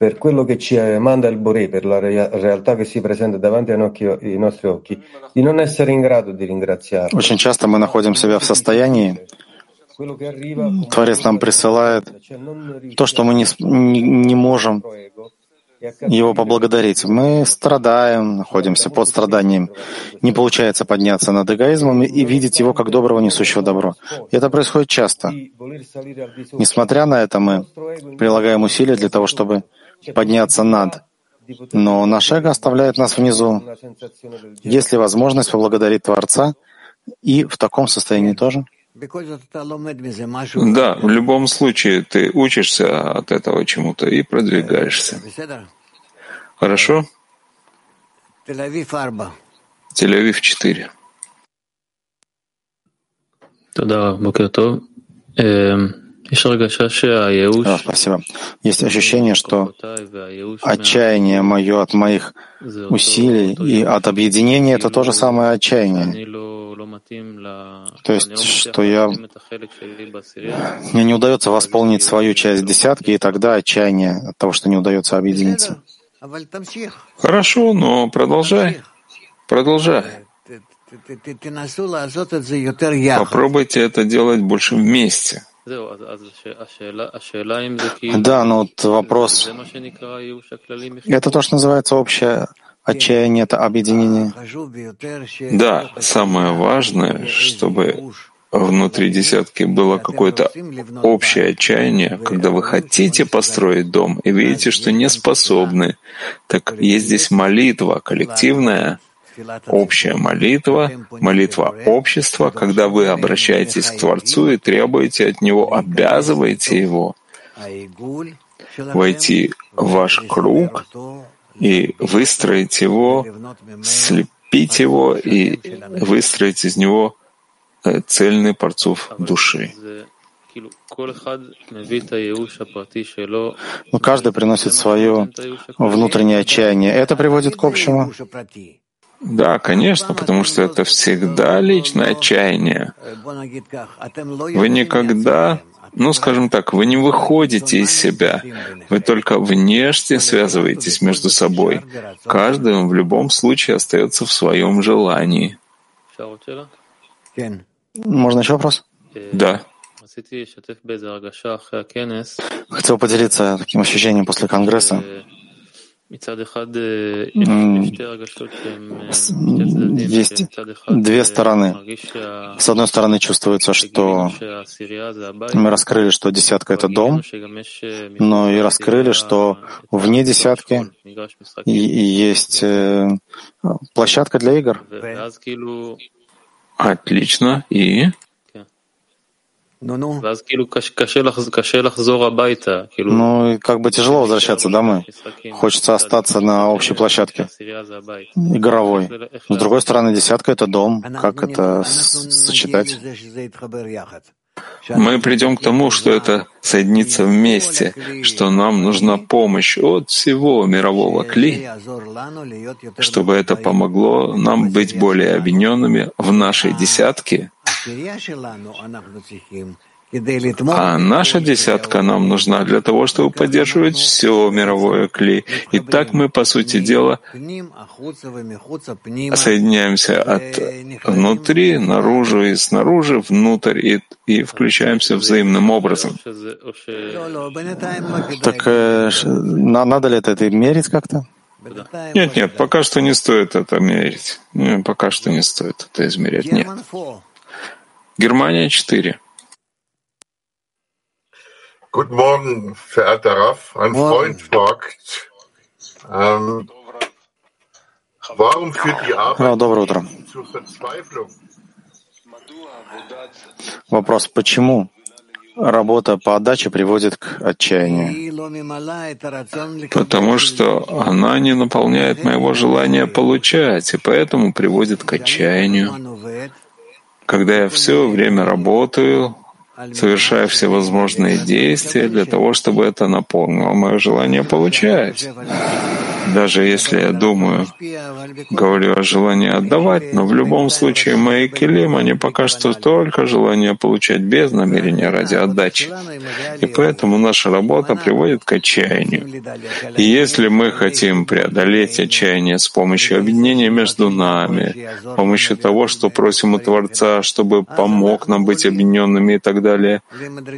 per quello che ci manda il Boré, per la realtà che si presenta davanti ai, occhi, ai nostri occhi, di non essere in grado di ringraziarlo. Очень часто мы находим себя в состоянии, Творец нам присылает то, что мы не, не, не можем его поблагодарить. Мы страдаем, находимся под страданием. Не получается подняться над эгоизмом и видеть его как доброго, несущего добро. И это происходит часто. Несмотря на это, мы прилагаем усилия для того, чтобы подняться над. Но наше эго оставляет нас внизу. Есть ли возможность поблагодарить Творца и в таком состоянии тоже? Да, в любом случае ты учишься от этого чему-то и продвигаешься. Хорошо? Тель-Авив 4. Тогда, Бокертов. Да, спасибо. Есть ощущение, что отчаяние мое от моих усилий и от объединения — это то же самое отчаяние. То есть, что я... Мне не удается восполнить свою часть десятки, и тогда отчаяние от того, что не удается объединиться. Хорошо, но продолжай. Продолжай. Попробуйте это делать больше вместе. Да, но вот вопрос. Это то, что называется общее отчаяние, это объединение. Да, самое важное, чтобы внутри десятки было какое-то общее отчаяние, когда вы хотите построить дом и видите, что не способны. Так есть здесь молитва коллективная, общая молитва, молитва общества, когда вы обращаетесь к Творцу и требуете от Него, обязываете Его войти в ваш круг и выстроить его, слепить его и выстроить из него э, цельный парцов души. Но каждый приносит свое внутреннее отчаяние. Это приводит к общему. Да, конечно, потому что это всегда личное отчаяние. Вы никогда, ну, скажем так, вы не выходите из себя. Вы только внешне связываетесь между собой. Каждый в любом случае остается в своем желании. Можно еще вопрос? Да. Хотел поделиться таким ощущением после Конгресса. Есть две стороны. С одной стороны, чувствуется, что мы раскрыли, что десятка — это дом, но и раскрыли, что вне десятки есть э, площадка для игр. Отлично. И? Ну, как бы тяжело возвращаться домой. Хочется остаться на общей площадке, игровой. С другой стороны, десятка — это дом. Как это сочетать? Мы придем к тому, что это соединится вместе, что нам нужна помощь от всего мирового кли, чтобы это помогло нам быть более объединенными в нашей десятке, а наша десятка нам нужна для того, чтобы поддерживать все мировое кли. И так мы, по сути дела, соединяемся от внутри, наружу и снаружи, внутрь, и, и включаемся взаимным образом. Так э, надо ли это, это мерить как-то? Нет, нет, пока что не стоит это мерить. Нет, пока что не стоит это измерять. Нет. Германия 4. Guten Morgen, verehrter Raff. Ein Freund fragt, ähm, warum führt die Arbeit Доброе утро. zur Verzweiflung? Вопрос, почему работа по отдаче приводит к отчаянию? Потому что она не наполняет моего желания получать, и поэтому приводит к отчаянию. Когда я все время работаю, совершая всевозможные действия для того, чтобы это наполнило мое желание получать. Даже если я думаю, говорю о желании отдавать, но в любом случае мои килим, они пока что только желание получать без намерения ради отдачи. И поэтому наша работа приводит к отчаянию. И если мы хотим преодолеть отчаяние с помощью объединения между нами, с помощью того, что просим у Творца, чтобы помог нам быть объединенными и так далее,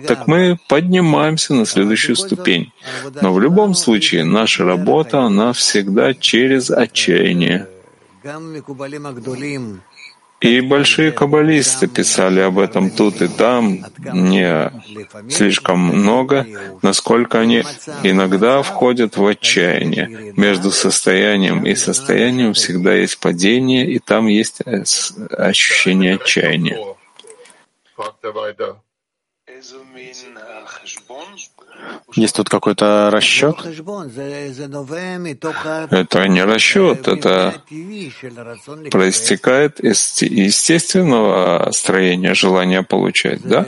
так мы поднимаемся на следующую ступень. Но в любом случае наша работа, она всегда через отчаяние. И большие каббалисты писали об этом тут и там, не слишком много, насколько они иногда входят в отчаяние. Между состоянием и состоянием всегда есть падение, и там есть э, ощущение отчаяния. Есть тут какой-то расчет? Это не расчет, это проистекает из естественного строения желания получать, да?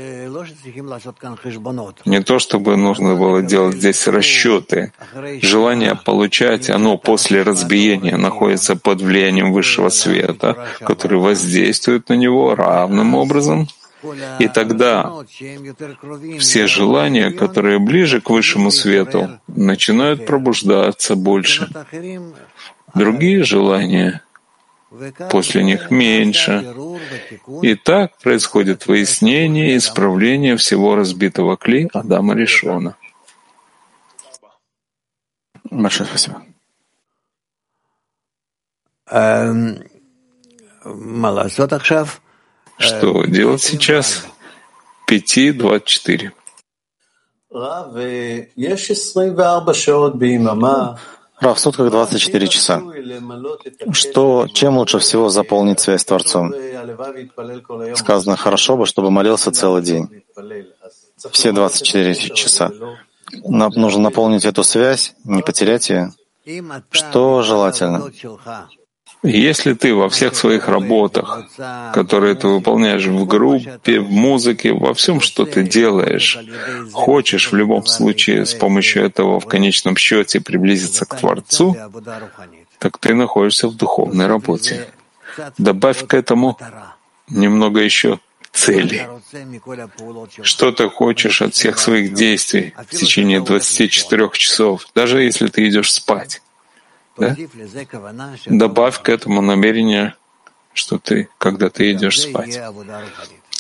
Не то, чтобы нужно было делать здесь расчеты. Желание получать, оно после разбиения находится под влиянием высшего света, который воздействует на него равным образом. И тогда все желания, которые ближе к высшему свету, начинают пробуждаться больше. Другие желания после них меньше. И так происходит выяснение и исправление всего разбитого кли Адама Ришона. Большое спасибо. Что делать сейчас? 5.24. Рав, в сутках 24 часа. Что, чем лучше всего заполнить связь с Творцом? Сказано, хорошо бы, чтобы молился целый день. Все 24 часа. Нам нужно наполнить эту связь, не потерять ее. Что желательно? Если ты во всех своих работах, которые ты выполняешь в группе, в музыке, во всем, что ты делаешь, хочешь в любом случае с помощью этого в конечном счете приблизиться к Творцу, так ты находишься в духовной работе. Добавь к этому немного еще цели. Что ты хочешь от всех своих действий в течение 24 часов, даже если ты идешь спать. Да? Добавь к этому намерение, что ты, когда ты идешь спать.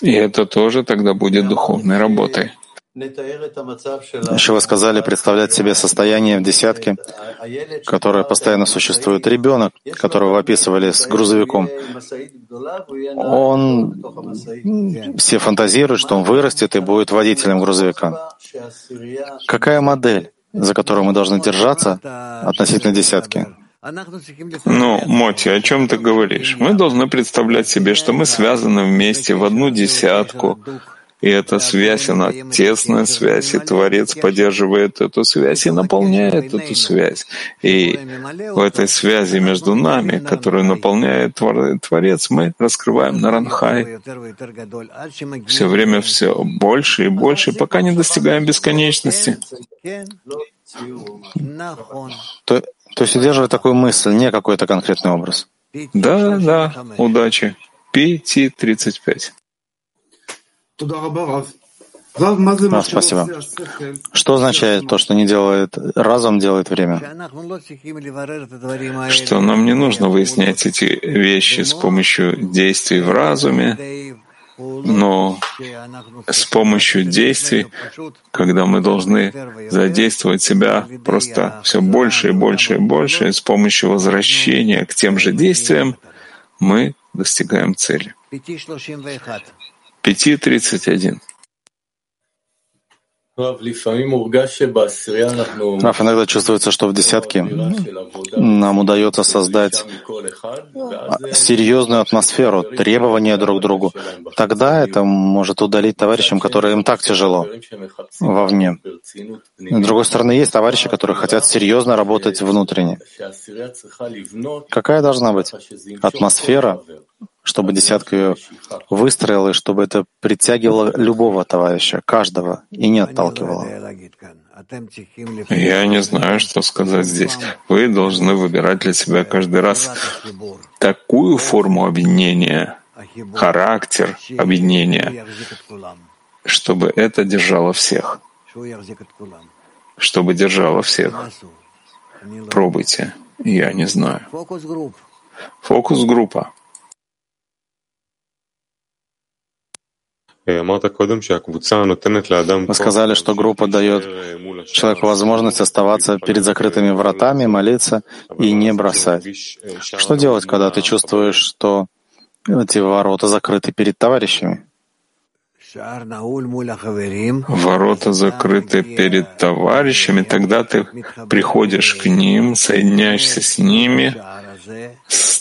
И это тоже тогда будет духовной работой. Еще вы сказали представлять себе состояние в десятке, которое постоянно существует. Ребенок, которого вы описывали с грузовиком, он все фантазируют, что он вырастет и будет водителем грузовика. Какая модель, за которую мы должны держаться относительно десятки? Ну, Моти, о чем ты говоришь? Мы должны представлять себе, что мы связаны вместе в одну десятку, и эта связь, она тесная связь, и Творец поддерживает эту связь и наполняет эту связь. И в этой связи между нами, которую наполняет Творец, мы раскрываем Наранхай все время все больше и больше, пока не достигаем бесконечности. То, то есть удерживая такую мысль, не какой-то конкретный образ. Да, да, удачи. PT-35. Да, спасибо. Что означает то, что не делает разум, делает время? Что нам не нужно выяснять эти вещи с помощью действий в разуме, но с помощью действий, когда мы должны задействовать себя просто все больше и больше и больше, и с помощью возвращения к тем же действиям, мы достигаем цели. 5.31. Раф, иногда чувствуется, что в десятке нам удается создать серьезную атмосферу, требования друг к другу. Тогда это может удалить товарищам, которые им так тяжело вовне. С другой стороны, есть товарищи, которые хотят серьезно работать внутренне. Какая должна быть атмосфера, чтобы десятка ее выстроила, и чтобы это притягивало любого товарища, каждого, и не отталкивало. Я не знаю, что сказать здесь. Вы должны выбирать для себя каждый раз такую форму объединения, характер объединения, чтобы это держало всех. Чтобы держало всех. Пробуйте. Я не знаю. Фокус-группа. Вы сказали, что группа дает человеку возможность оставаться перед закрытыми вратами, молиться и не бросать. Что делать, когда ты чувствуешь, что эти ворота закрыты перед товарищами? Ворота закрыты перед товарищами, тогда ты приходишь к ним, соединяешься с ними,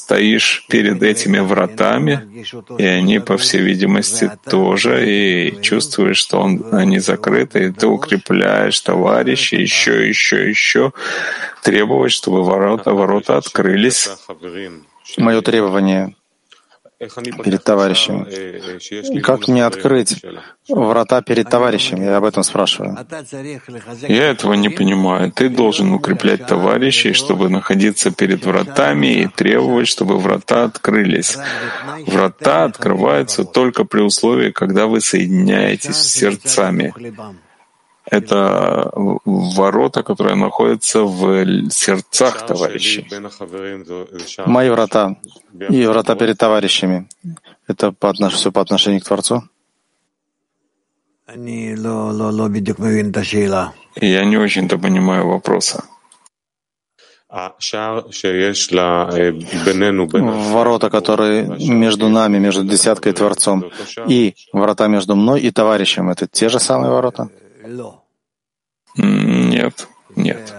стоишь перед этими вратами, и они, по всей видимости, тоже, и чувствуешь, что он, они закрыты, и ты укрепляешь товарища еще, еще, еще, требовать, чтобы ворота, ворота открылись. Мое требование перед товарищем. Как мне открыть врата перед товарищем? Я об этом спрашиваю. Я этого не понимаю. Ты должен укреплять товарищей, чтобы находиться перед вратами и требовать, чтобы врата открылись. Врата открываются только при условии, когда вы соединяетесь с сердцами это ворота, которые находятся в сердцах товарищей. Мои врата и врата перед товарищами. Это по отнош... все по отношению к Творцу? Я не очень-то понимаю вопроса. Ворота, которые между нами, между десяткой и Творцом, и врата между мной и товарищем, это те же самые ворота? Нет, нет.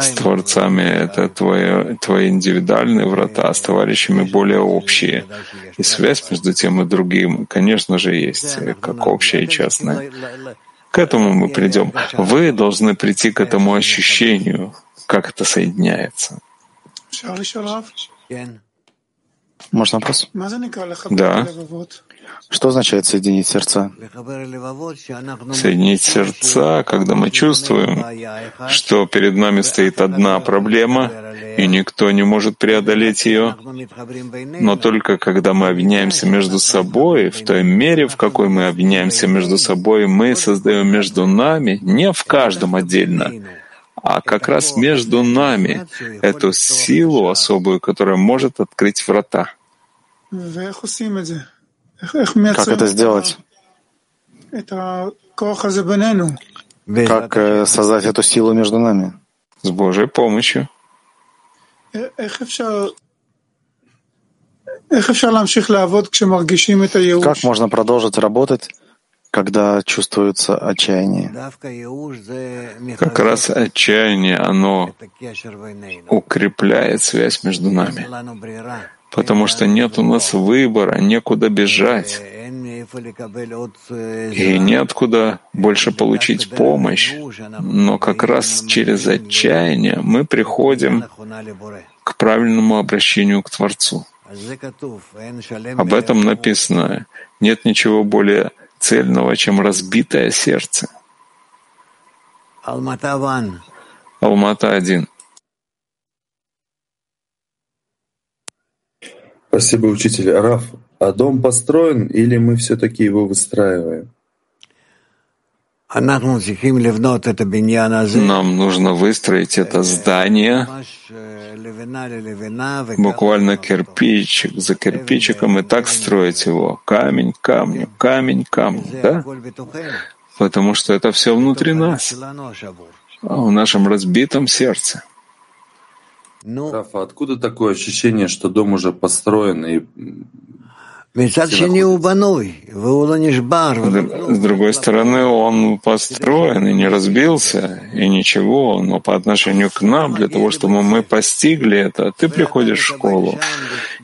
С творцами это твои, твои индивидуальные врата, а с товарищами более общие. И связь между тем и другим, конечно же, есть, как общая и частная. К этому мы придем. Вы должны прийти к этому ощущению, как это соединяется. Можно вопрос? Да. Что означает соединить сердца? Соединить сердца, когда мы чувствуем, что перед нами стоит одна проблема, и никто не может преодолеть ее, но только когда мы объединяемся между собой, в той мере, в какой мы объединяемся между собой, мы создаем между нами, не в каждом отдельно, а как раз между нами эту силу особую, которая может открыть врата. Как это сделать? Как э, создать эту силу между нами? С Божьей помощью. Как можно продолжить работать, когда чувствуется отчаяние? Как раз отчаяние, оно укрепляет связь между нами, потому что нет у нас выбора, некуда бежать, и неоткуда больше получить помощь, но как раз через отчаяние мы приходим к правильному обращению к Творцу. Об этом написано, нет ничего более цельного, чем разбитое сердце. Алмата один. Спасибо, учитель. Раф, а дом построен или мы все-таки его выстраиваем? Нам нужно выстроить это здание буквально кирпичик за кирпичиком и так строить его. Камень к камню, камень к камню, да? Потому что это все внутри нас, в нашем разбитом сердце. Рафа, откуда такое ощущение, что дом уже построен и с другой стороны, он построен и не разбился, и ничего, но по отношению к нам, для того, чтобы мы постигли это, ты приходишь в школу,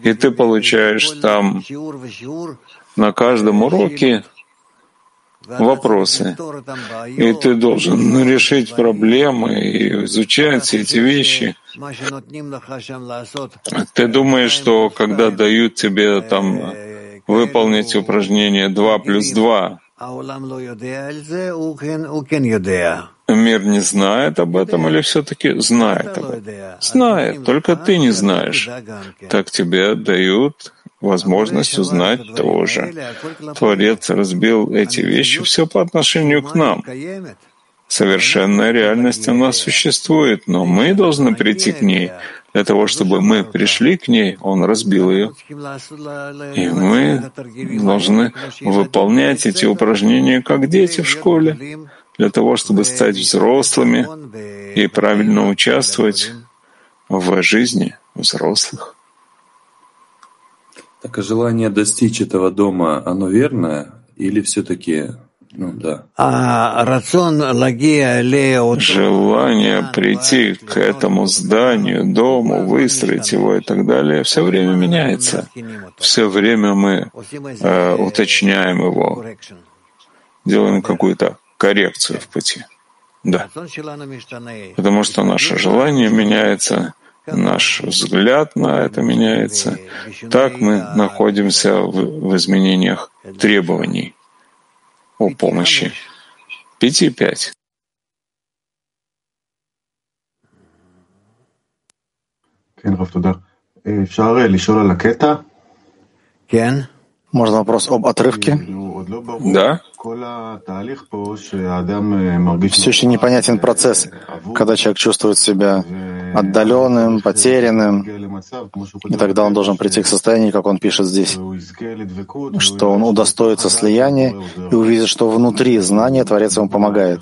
и ты получаешь там на каждом уроке вопросы. И ты должен решить проблемы и изучать все эти вещи. Ты думаешь, что когда дают тебе там выполнить упражнение 2 плюс 2. Мир не знает об этом или все-таки знает об этом? Знает, только ты не знаешь. Так тебе дают возможность узнать тоже. Творец разбил эти вещи все по отношению к нам. Совершенная реальность, она существует, но мы должны прийти к ней. Для того, чтобы мы пришли к ней, Он разбил ее. И мы должны выполнять эти упражнения как дети в школе, для того, чтобы стать взрослыми и правильно участвовать в жизни взрослых. Так а желание достичь этого дома, оно верное или все-таки ну, да. А Желание прийти к этому зданию, дому, выстроить его и так далее, все время меняется. Все время мы э, уточняем его, делаем какую-то коррекцию в пути. Да. Потому что наше желание меняется, наш взгляд на это меняется. Так мы находимся в, в изменениях требований о помощи. Пяти пять. Можно вопрос об отрывке? Да. Все еще непонятен процесс, когда человек чувствует себя отдаленным, потерянным, и тогда он должен прийти к состоянию, как он пишет здесь, что он удостоится слияния и увидит, что внутри знания Творец ему помогает.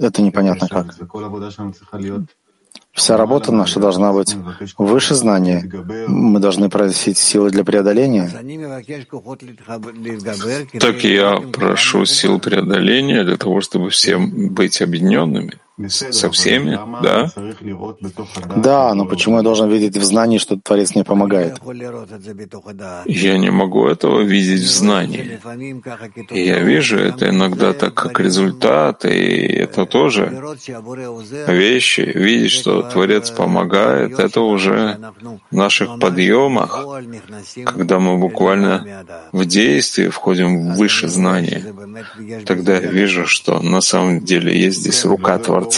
Это непонятно как. Вся работа наша должна быть выше знания. Мы должны просить силы для преодоления. Так я прошу сил преодоления для того, чтобы всем быть объединенными. Со всеми, да? Да, но почему я должен видеть в знании, что Творец мне помогает? Я не могу этого видеть в знании. И я вижу это иногда так, как результат, и это тоже вещи. Видеть, что Творец помогает, это уже в наших подъемах, когда мы буквально в действие входим в выше знания. Тогда я вижу, что на самом деле есть здесь рука Творца.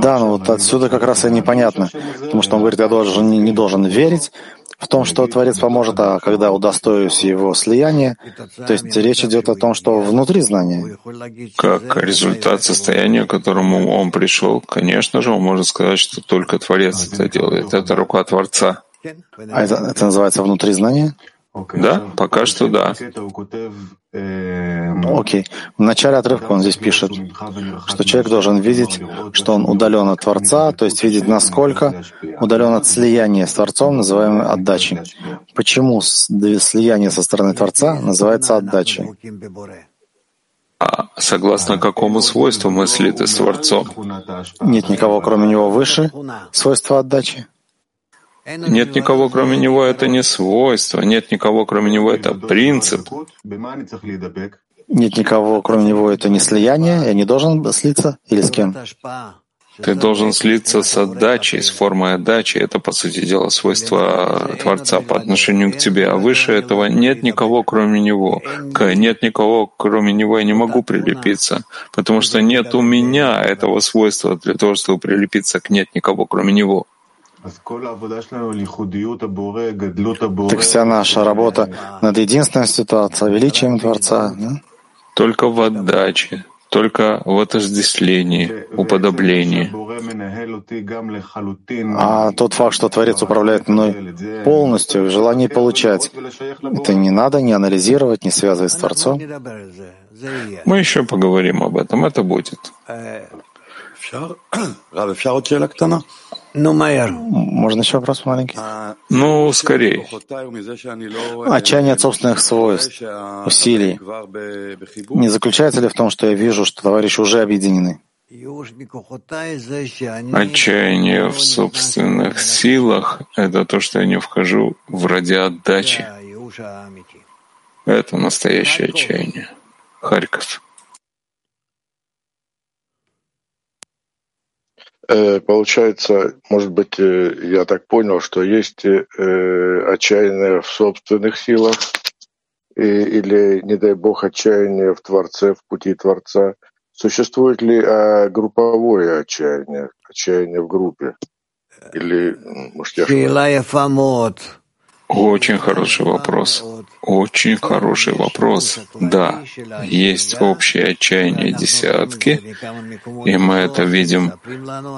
Да, но вот отсюда как раз и непонятно, потому что он говорит, я должен, не должен верить в том, что Творец поможет, а когда удостоюсь его слияния, то есть речь идет о том, что внутри знания. Как результат состояния, к которому он пришел, конечно же, он может сказать, что только Творец это делает. Это рука Творца. А это, это называется внутри знания? Да, пока что да. Окей. В начале отрывка он здесь пишет, что человек должен видеть, что он удален от Творца, то есть видеть, насколько удален от слияния с Творцом, называемой отдачей. Почему слияние со стороны Творца называется отдачей? А согласно какому свойству мы слиты с Творцом? Нет никого, кроме него, выше свойства отдачи? Нет никого, кроме него, это не свойство. Нет никого, кроме него, это принцип. Нет никого, кроме него, это не слияние. Я не должен слиться или с кем? Ты должен слиться с отдачей, с формой отдачи. Это, по сути дела, свойство Творца по отношению к тебе. А выше этого нет никого, кроме Него. К нет никого, кроме Него я не могу прилепиться, потому что нет у меня этого свойства для того, чтобы прилепиться к нет никого, кроме Него. Так вся наша работа над единственной ситуацией, величием Творца, да? Только в отдаче, только в отождествлении, уподоблении. А тот факт, что Творец управляет мной полностью, в желании получать, это не надо не анализировать, не связывать с Творцом. Мы еще поговорим об этом, это будет. Ну, Можно еще вопрос маленький? Ну, скорее. Отчаяние от собственных свойств, усилий. Не заключается ли в том, что я вижу, что товарищи уже объединены? Отчаяние в собственных силах — это то, что я не вхожу в ради отдачи. Это настоящее отчаяние. Харьков. Получается, может быть, я так понял, что есть отчаяние в собственных силах или, не дай бог, отчаяние в Творце, в пути Творца. Существует ли групповое отчаяние, отчаяние в группе? Или, может, я очень хороший вопрос. Очень хороший вопрос. Да, есть общее отчаяние десятки, и мы это видим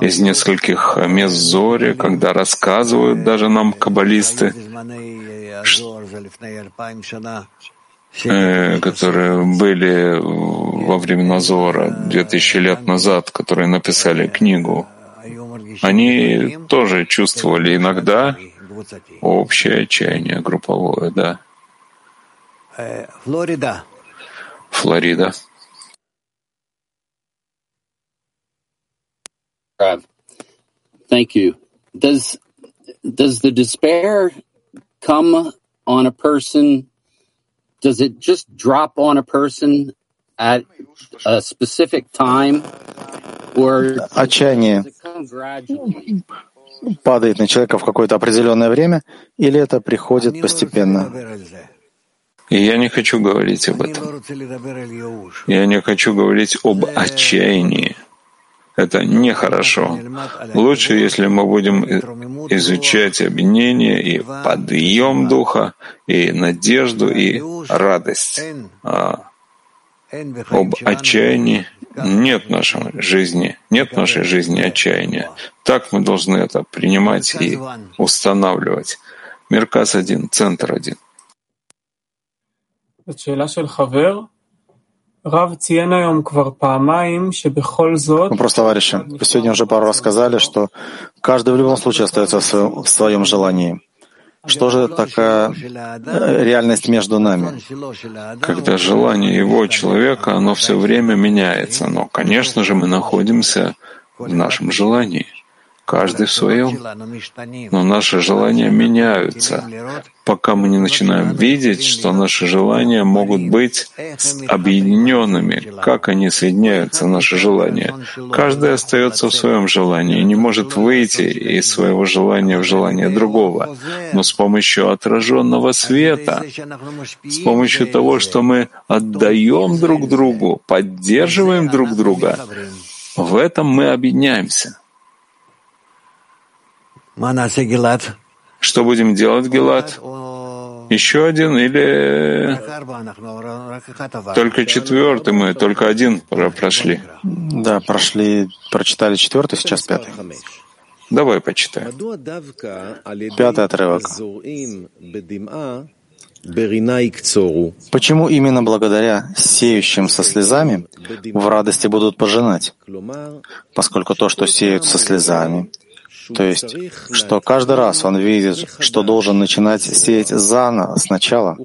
из нескольких мест Зори, когда рассказывают даже нам каббалисты, которые были во времена Зора, 2000 лет назад, которые написали книгу. Они тоже чувствовали иногда общее отчаяние групповое, да. Флорида. Флорида. Thank you. Does does the despair come on a person? Does it just drop on a person at a specific time, or Отчаяние падает на человека в какое-то определенное время, или это приходит постепенно? И я не хочу говорить об этом. Я не хочу говорить об отчаянии. Это нехорошо. Лучше, если мы будем изучать объединение и подъем духа, и надежду, и радость. А об отчаянии нет в нашей жизни, нет в нашей жизни отчаяния. Так мы должны это принимать и устанавливать. Мерказ один, центр один. Вопрос товарища. Вы сегодня уже пару раз сказали, что каждый в любом случае остается в своем желании. Что же такая э, реальность между нами? Когда желание его человека, оно все время меняется, но, конечно же, мы находимся в нашем желании каждый в своем. Но наши желания меняются, пока мы не начинаем видеть, что наши желания могут быть объединенными, как они соединяются, наши желания. Каждый остается в своем желании и не может выйти из своего желания в желание другого. Но с помощью отраженного света, с помощью того, что мы отдаем друг другу, поддерживаем друг друга, в этом мы объединяемся. Что будем делать, Гелат? Еще один или только четвертый мы, только один прошли? Да, прошли, прочитали четвертый, сейчас пятый. Давай почитаем. Пятый отрывок. Почему именно благодаря сеющим со слезами в радости будут пожинать? Поскольку то, что сеют со слезами, то есть, что каждый раз он видит, что должен начинать сеять заново, сначала,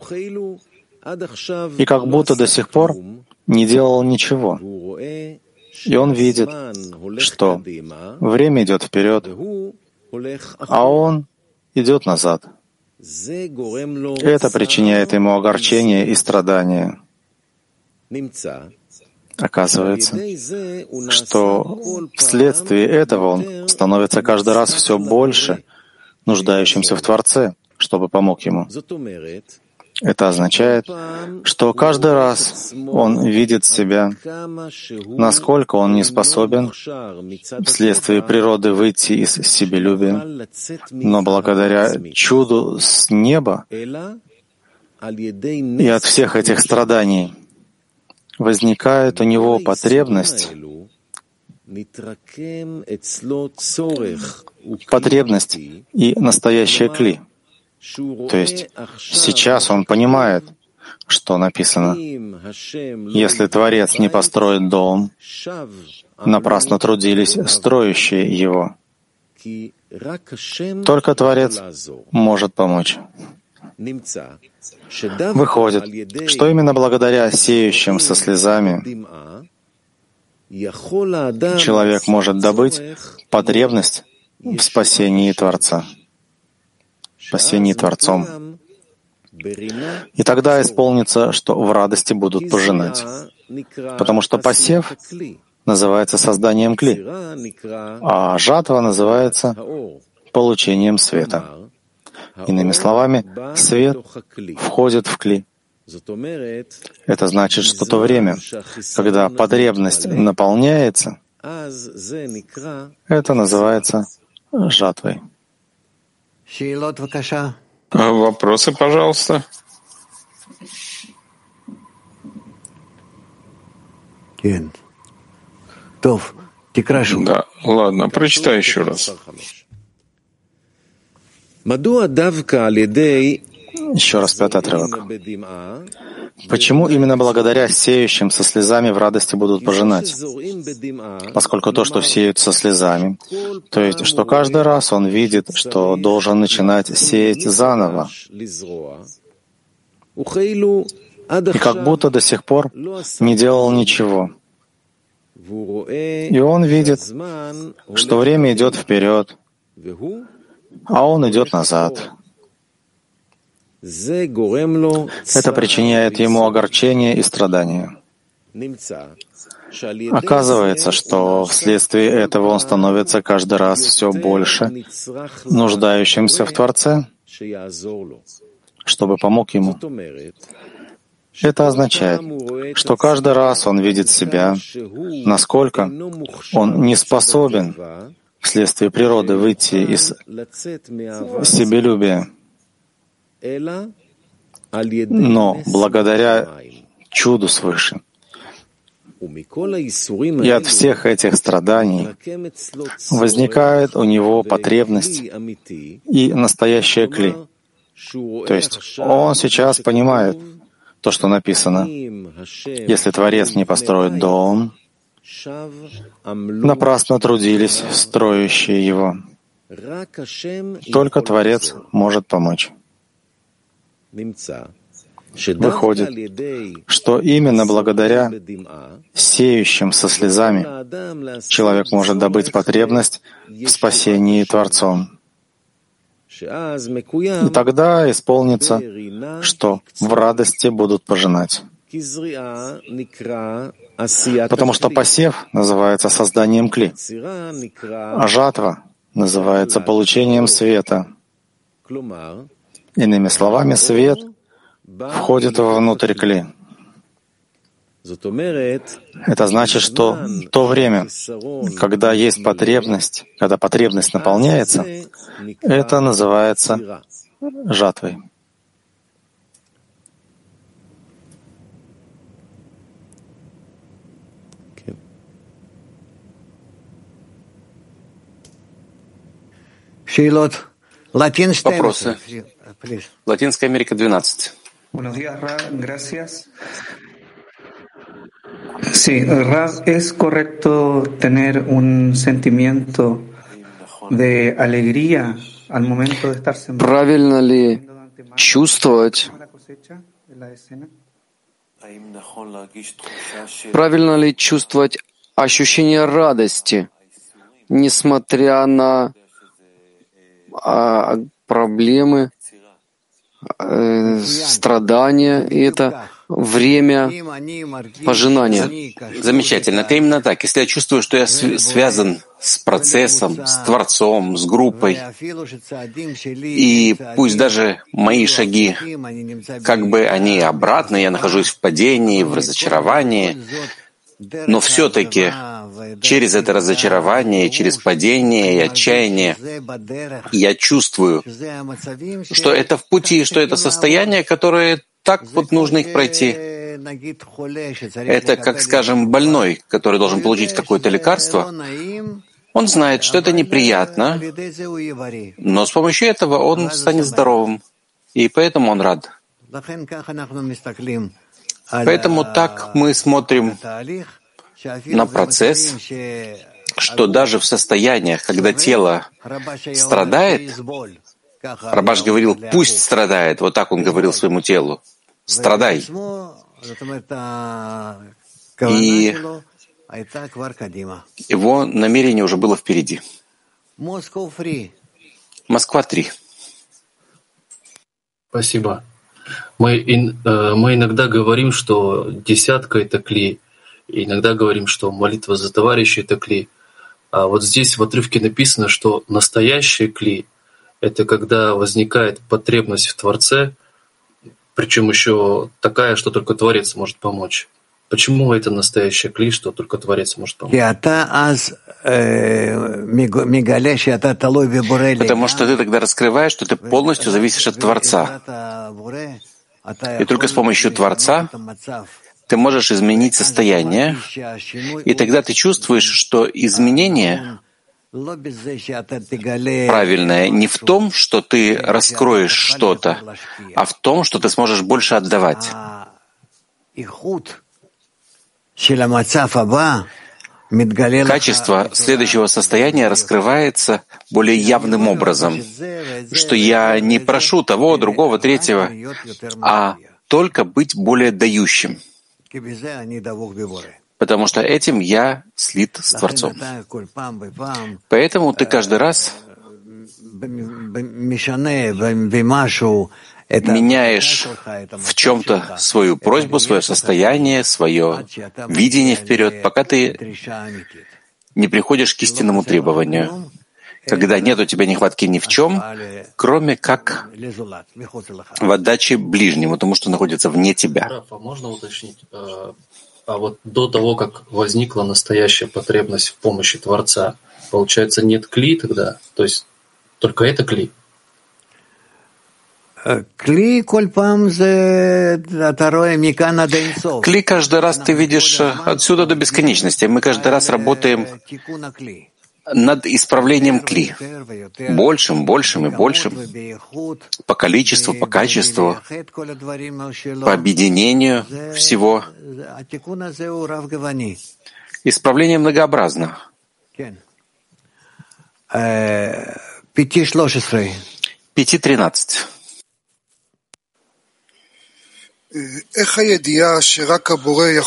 и как будто до сих пор не делал ничего. И он видит, что время идет вперед, а он идет назад. Это причиняет ему огорчение и страдания. Оказывается, что вследствие этого он становится каждый раз все больше нуждающимся в Творце, чтобы помог ему. Это означает, что каждый раз он видит себя, насколько он не способен вследствие природы выйти из себелюбия, но благодаря чуду с неба и от всех этих страданий — возникает у него потребность, потребность и настоящая кли. То есть сейчас он понимает, что написано. Если Творец не построит дом, напрасно трудились строящие его. Только Творец может помочь. Выходит, что именно благодаря сеющим со слезами человек может добыть потребность в спасении Творца, спасении Творцом. И тогда исполнится, что в радости будут пожинать. Потому что посев называется созданием кли, а жатва называется получением света. Иными словами, свет входит в кли. Это значит, что то время, когда потребность наполняется, это называется жатвой. А вопросы, пожалуйста. Да, ладно, прочитай еще раз. Еще раз пятый отрывок. Почему именно благодаря сеющим со слезами в радости будут пожинать? Поскольку то, что сеют со слезами, то есть, что каждый раз он видит, что должен начинать сеять заново, и как будто до сих пор не делал ничего. И он видит, что время идет вперед, а он идет назад. Это причиняет ему огорчение и страдания. Оказывается, что вследствие этого он становится каждый раз все больше нуждающимся в Творце, чтобы помог ему. Это означает, что каждый раз он видит себя, насколько он не способен вследствие природы выйти из себелюбия. Но благодаря чуду свыше и от всех этих страданий возникает у него потребность и настоящая кли. То есть он сейчас понимает то, что написано. Если Творец не построит дом, Напрасно трудились строящие его. Только Творец может помочь. Выходит, что именно благодаря сеющим со слезами человек может добыть потребность в спасении Творцом. И тогда исполнится, что в радости будут пожинать. Потому что посев называется созданием кли, а жатва называется получением света. Иными словами, свет входит внутрь кли. Это значит, что то время, когда есть потребность, когда потребность наполняется, это называется жатвой. Вопросы. Латинская Америка 12. Sí, Rab, ¿es correcto tener un sentimiento de alegría al momento de estar sembrando? Правильно ли чувствовать Правильно ли чувствовать ощущение радости, несмотря на а, проблемы, э, страдания, и это время пожинания. Замечательно. Это именно так. Если я чувствую, что я связан с процессом, с Творцом, с группой, и пусть даже мои шаги, как бы они обратно, я нахожусь в падении, в разочаровании, но все-таки через это разочарование, через падение и отчаяние я чувствую, что это в пути, что это состояние, которое так вот нужно их пройти. Это, как, скажем, больной, который должен получить какое-то лекарство. Он знает, что это неприятно, но с помощью этого он станет здоровым, и поэтому он рад. Поэтому так мы смотрим на процесс, что даже в состояниях, когда тело страдает, Рабаш говорил, пусть страдает, вот так он говорил своему телу, страдай. И его намерение уже было впереди. Москва 3. Спасибо. Мы, э, мы иногда говорим, что десятка — это клей. Иногда говорим, что молитва за товарищей — это клей. А вот здесь в отрывке написано, что настоящий клей — это когда возникает потребность в Творце, причем еще такая, что только Творец может помочь. Почему это настоящий клей, что только Творец может помочь? Потому что ты тогда раскрываешь, что ты полностью зависишь от Творца. И только с помощью Творца ты можешь изменить состояние, и тогда ты чувствуешь, что изменение правильное не в том, что ты раскроешь что-то, а в том, что ты сможешь больше отдавать. Качество следующего состояния раскрывается более явным образом, что я не прошу того, другого, третьего, а только быть более дающим, потому что этим я слит с Творцом. Поэтому ты каждый раз меняешь в чем-то свою просьбу, свое состояние, свое видение вперед, пока ты не приходишь к истинному требованию, когда нет у тебя нехватки ни в чем, кроме как в отдаче ближнему, тому, что находится вне тебя. А можно уточнить? э, А вот до того, как возникла настоящая потребность в помощи Творца, получается, нет кли тогда? То есть только это кли? Кли каждый раз ты видишь э, отсюда до бесконечности. Мы каждый раз работаем над исправлением кли. Большим, большим и большим. По количеству, по качеству, по объединению всего. Исправление многообразно. Пяти тринадцать.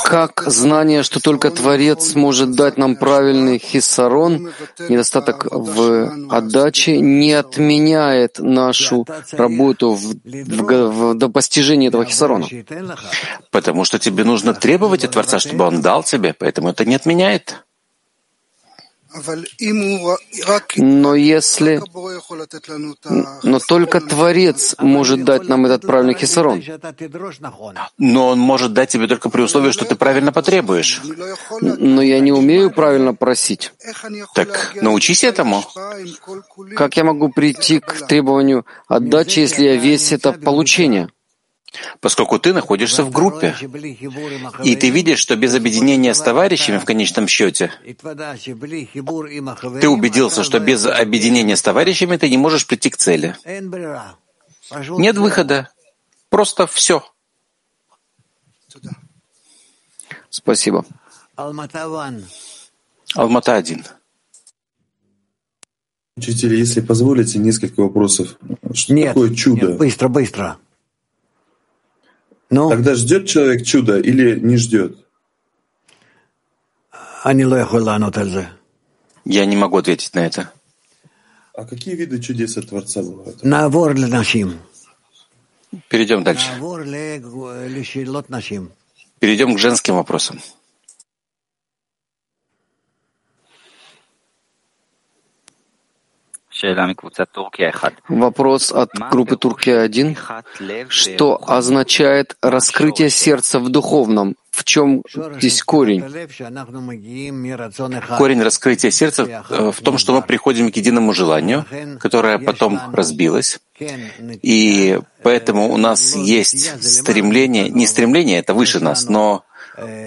Как знание, что только Творец может дать нам правильный хиссарон, недостаток в отдаче, не отменяет нашу работу в, в, в, до постижения этого хиссарона? Потому что тебе нужно требовать от Творца, чтобы Он дал тебе, поэтому это не отменяет. Но если... Но только Творец может дать нам этот правильный хисарон. Но он может дать тебе только при условии, что ты правильно потребуешь. Но я не умею правильно просить. Так научись этому. Как я могу прийти к требованию отдачи, если я весь это получение? Поскольку ты находишься в группе. И ты видишь, что без объединения с товарищами в конечном счете, ты убедился, что без объединения с товарищами ты не можешь прийти к цели. Нет выхода. Просто все. Спасибо. Алмата один. Учитель, если позволите, несколько вопросов. Что нет, такое чудо? Нет, быстро, быстро. Ну? Тогда ждет человек чудо или не ждет? Я не могу ответить на это. А какие виды чудес от Творца бывают? Перейдем дальше. Перейдем к женским вопросам. Вопрос от группы Туркия-1. Что означает раскрытие сердца в духовном? В чем здесь корень? Корень раскрытия сердца э, в том, что мы приходим к единому желанию, которое потом разбилось. И поэтому у нас есть стремление, не стремление, это выше нас, но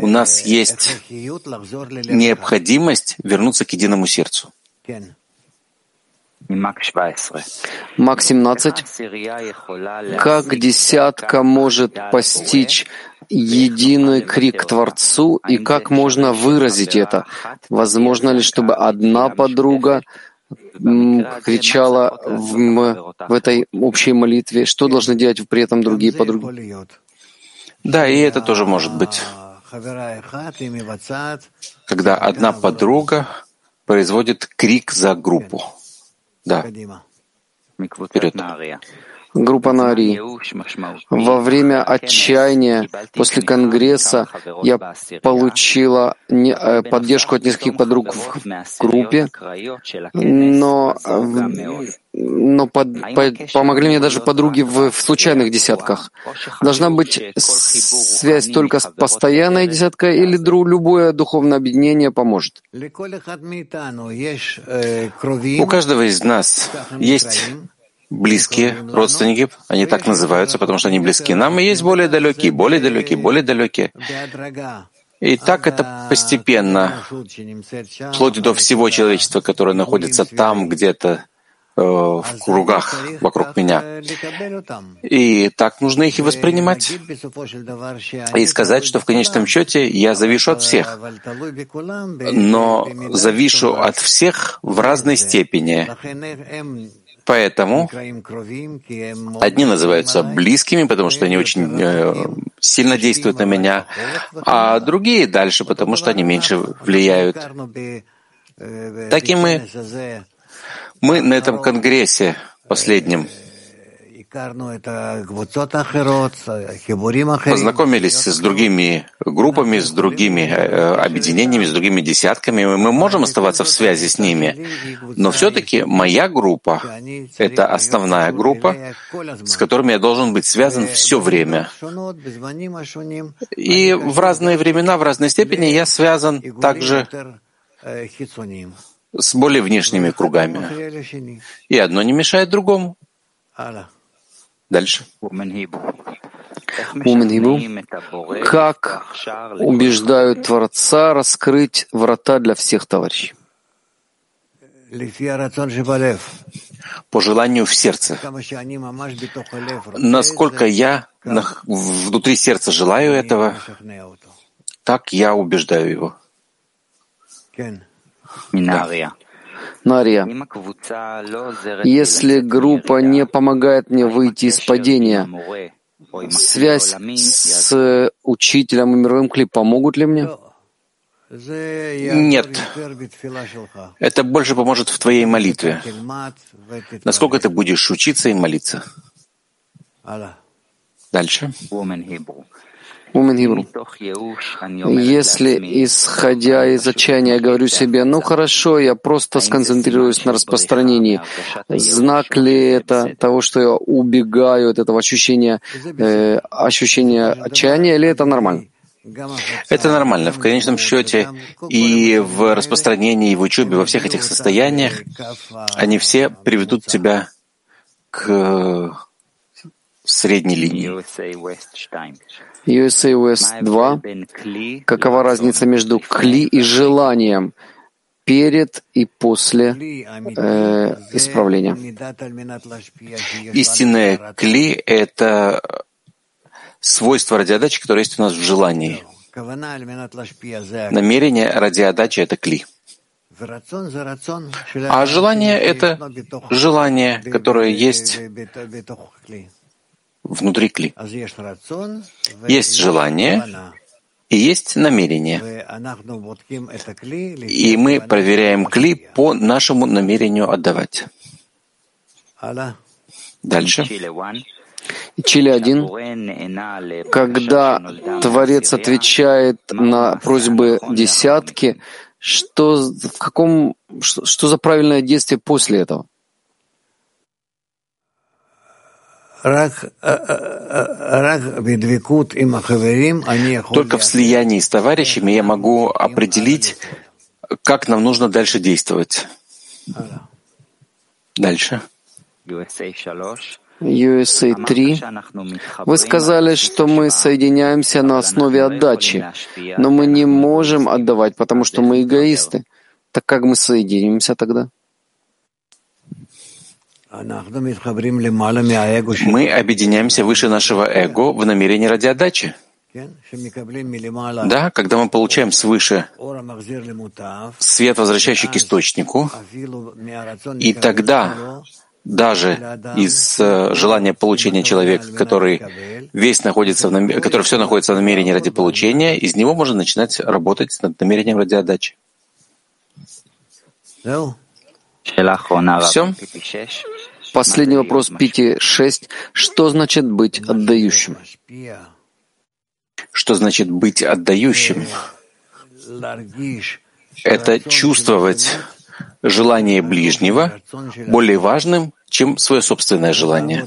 у нас есть необходимость вернуться к единому сердцу. Мак 17. Как десятка может постичь единый крик Творцу и как можно выразить это? Возможно ли, чтобы одна подруга кричала в, в этой общей молитве? Что должны делать при этом другие подруги? Да, и это тоже может быть. Когда одна подруга производит крик за группу. Да. Вперед. Группа Нари. Во время отчаяния после Конгресса я получила э, поддержку от нескольких подруг в группе, но, но под, под, помогли мне даже подруги в, в случайных десятках. Должна быть связь только с постоянной десяткой или друг, любое духовное объединение поможет? У каждого из нас есть близкие родственники, они так называются, потому что они близки нам, и есть более далекие, более далекие, более далекие. И так это постепенно, вплоть до всего человечества, которое находится там где-то. э, в кругах вокруг меня. И так нужно их и воспринимать. И сказать, что в конечном счете я завишу от всех, но завишу от всех в разной степени. Поэтому одни называются близкими, потому что они очень э, сильно действуют на меня, а другие дальше, потому что они меньше влияют. Так и мы. Мы на этом конгрессе последнем познакомились с другими группами, с другими э, объединениями, с другими десятками. Мы можем оставаться в связи с ними, но все-таки моя группа — это основная группа, с которыми я должен быть связан все время. И в разные времена, в разной степени я связан также с более внешними кругами. И одно не мешает другому. Дальше. Уменхибу. Как убеждают Творца раскрыть врата для всех товарищей? По желанию в сердце. Насколько я внутри сердца желаю этого, так я убеждаю его. Да. Нария, если группа не помогает мне выйти из падения, связь с учителем и мировым кли помогут ли мне? Нет. Это больше поможет в твоей молитве. Насколько ты будешь учиться и молиться. Дальше. Умен Хибру. Если, исходя из отчаяния, я говорю себе, ну хорошо, я просто сконцентрируюсь на распространении, знак ли это того, что я убегаю от этого ощущения, э, ощущения отчаяния, или это нормально? Это нормально. В конечном счете и в распространении, и в учебе, во всех этих состояниях, они все приведут тебя к средней линии. USA West 2. Какова разница между кли и желанием перед и после э, исправления? Истинное кли — это свойство радиодачи, которое есть у нас в желании. Намерение радиодачи — это кли. А желание — это желание, которое есть внутри кли. Есть желание и есть намерение. И мы проверяем кли по нашему намерению отдавать. Дальше. Чили один. Когда Творец отвечает на просьбы десятки, что, в каком, что, что за правильное действие после этого? Только в слиянии с товарищами я могу определить, как нам нужно дальше действовать. Дальше. USA 3. Вы сказали, что мы соединяемся на основе отдачи, но мы не можем отдавать, потому что мы эгоисты. Так как мы соединимся тогда? Мы объединяемся выше нашего эго в намерении ради отдачи. Да, когда мы получаем свыше свет, возвращающий к источнику, и тогда даже из э, желания получения человека, который весь находится в нам... который все находится в намерении ради получения, из него можно начинать работать над намерением ради отдачи. Все? Последний вопрос Пяти шесть. Что значит быть отдающим? Что значит быть отдающим? Это чувствовать желание ближнего более важным, чем свое собственное желание,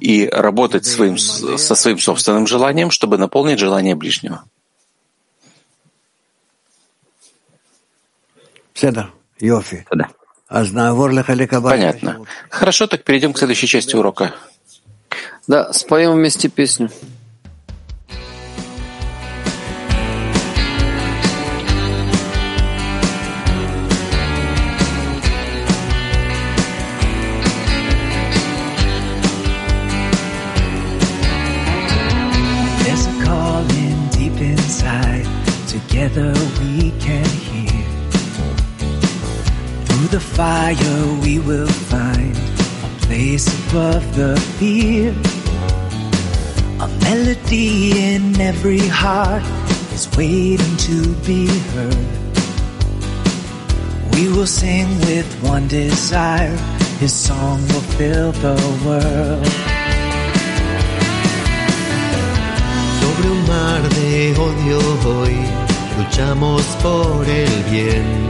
и работать своим, со своим собственным желанием, чтобы наполнить желание ближнего. Понятно. Хорошо, так перейдем к следующей части урока. Да, споем вместе песню. Fire we will find a place above the fear. A melody in every heart is waiting to be heard. We will sing with one desire, His song will fill the world. Sobre un mar de odio hoy luchamos por el bien.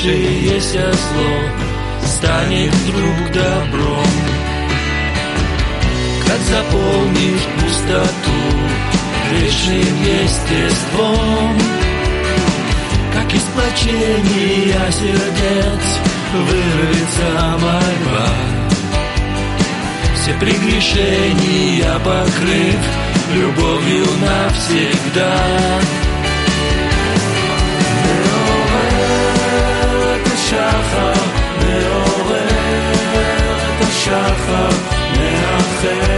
случившееся зло станет вдруг добром. Как заполнишь пустоту грешным естеством, как из плачения сердец вырвется мольба. Все прегрешения покрыв любовью навсегда. שחר, מעורר את השחר, מאחר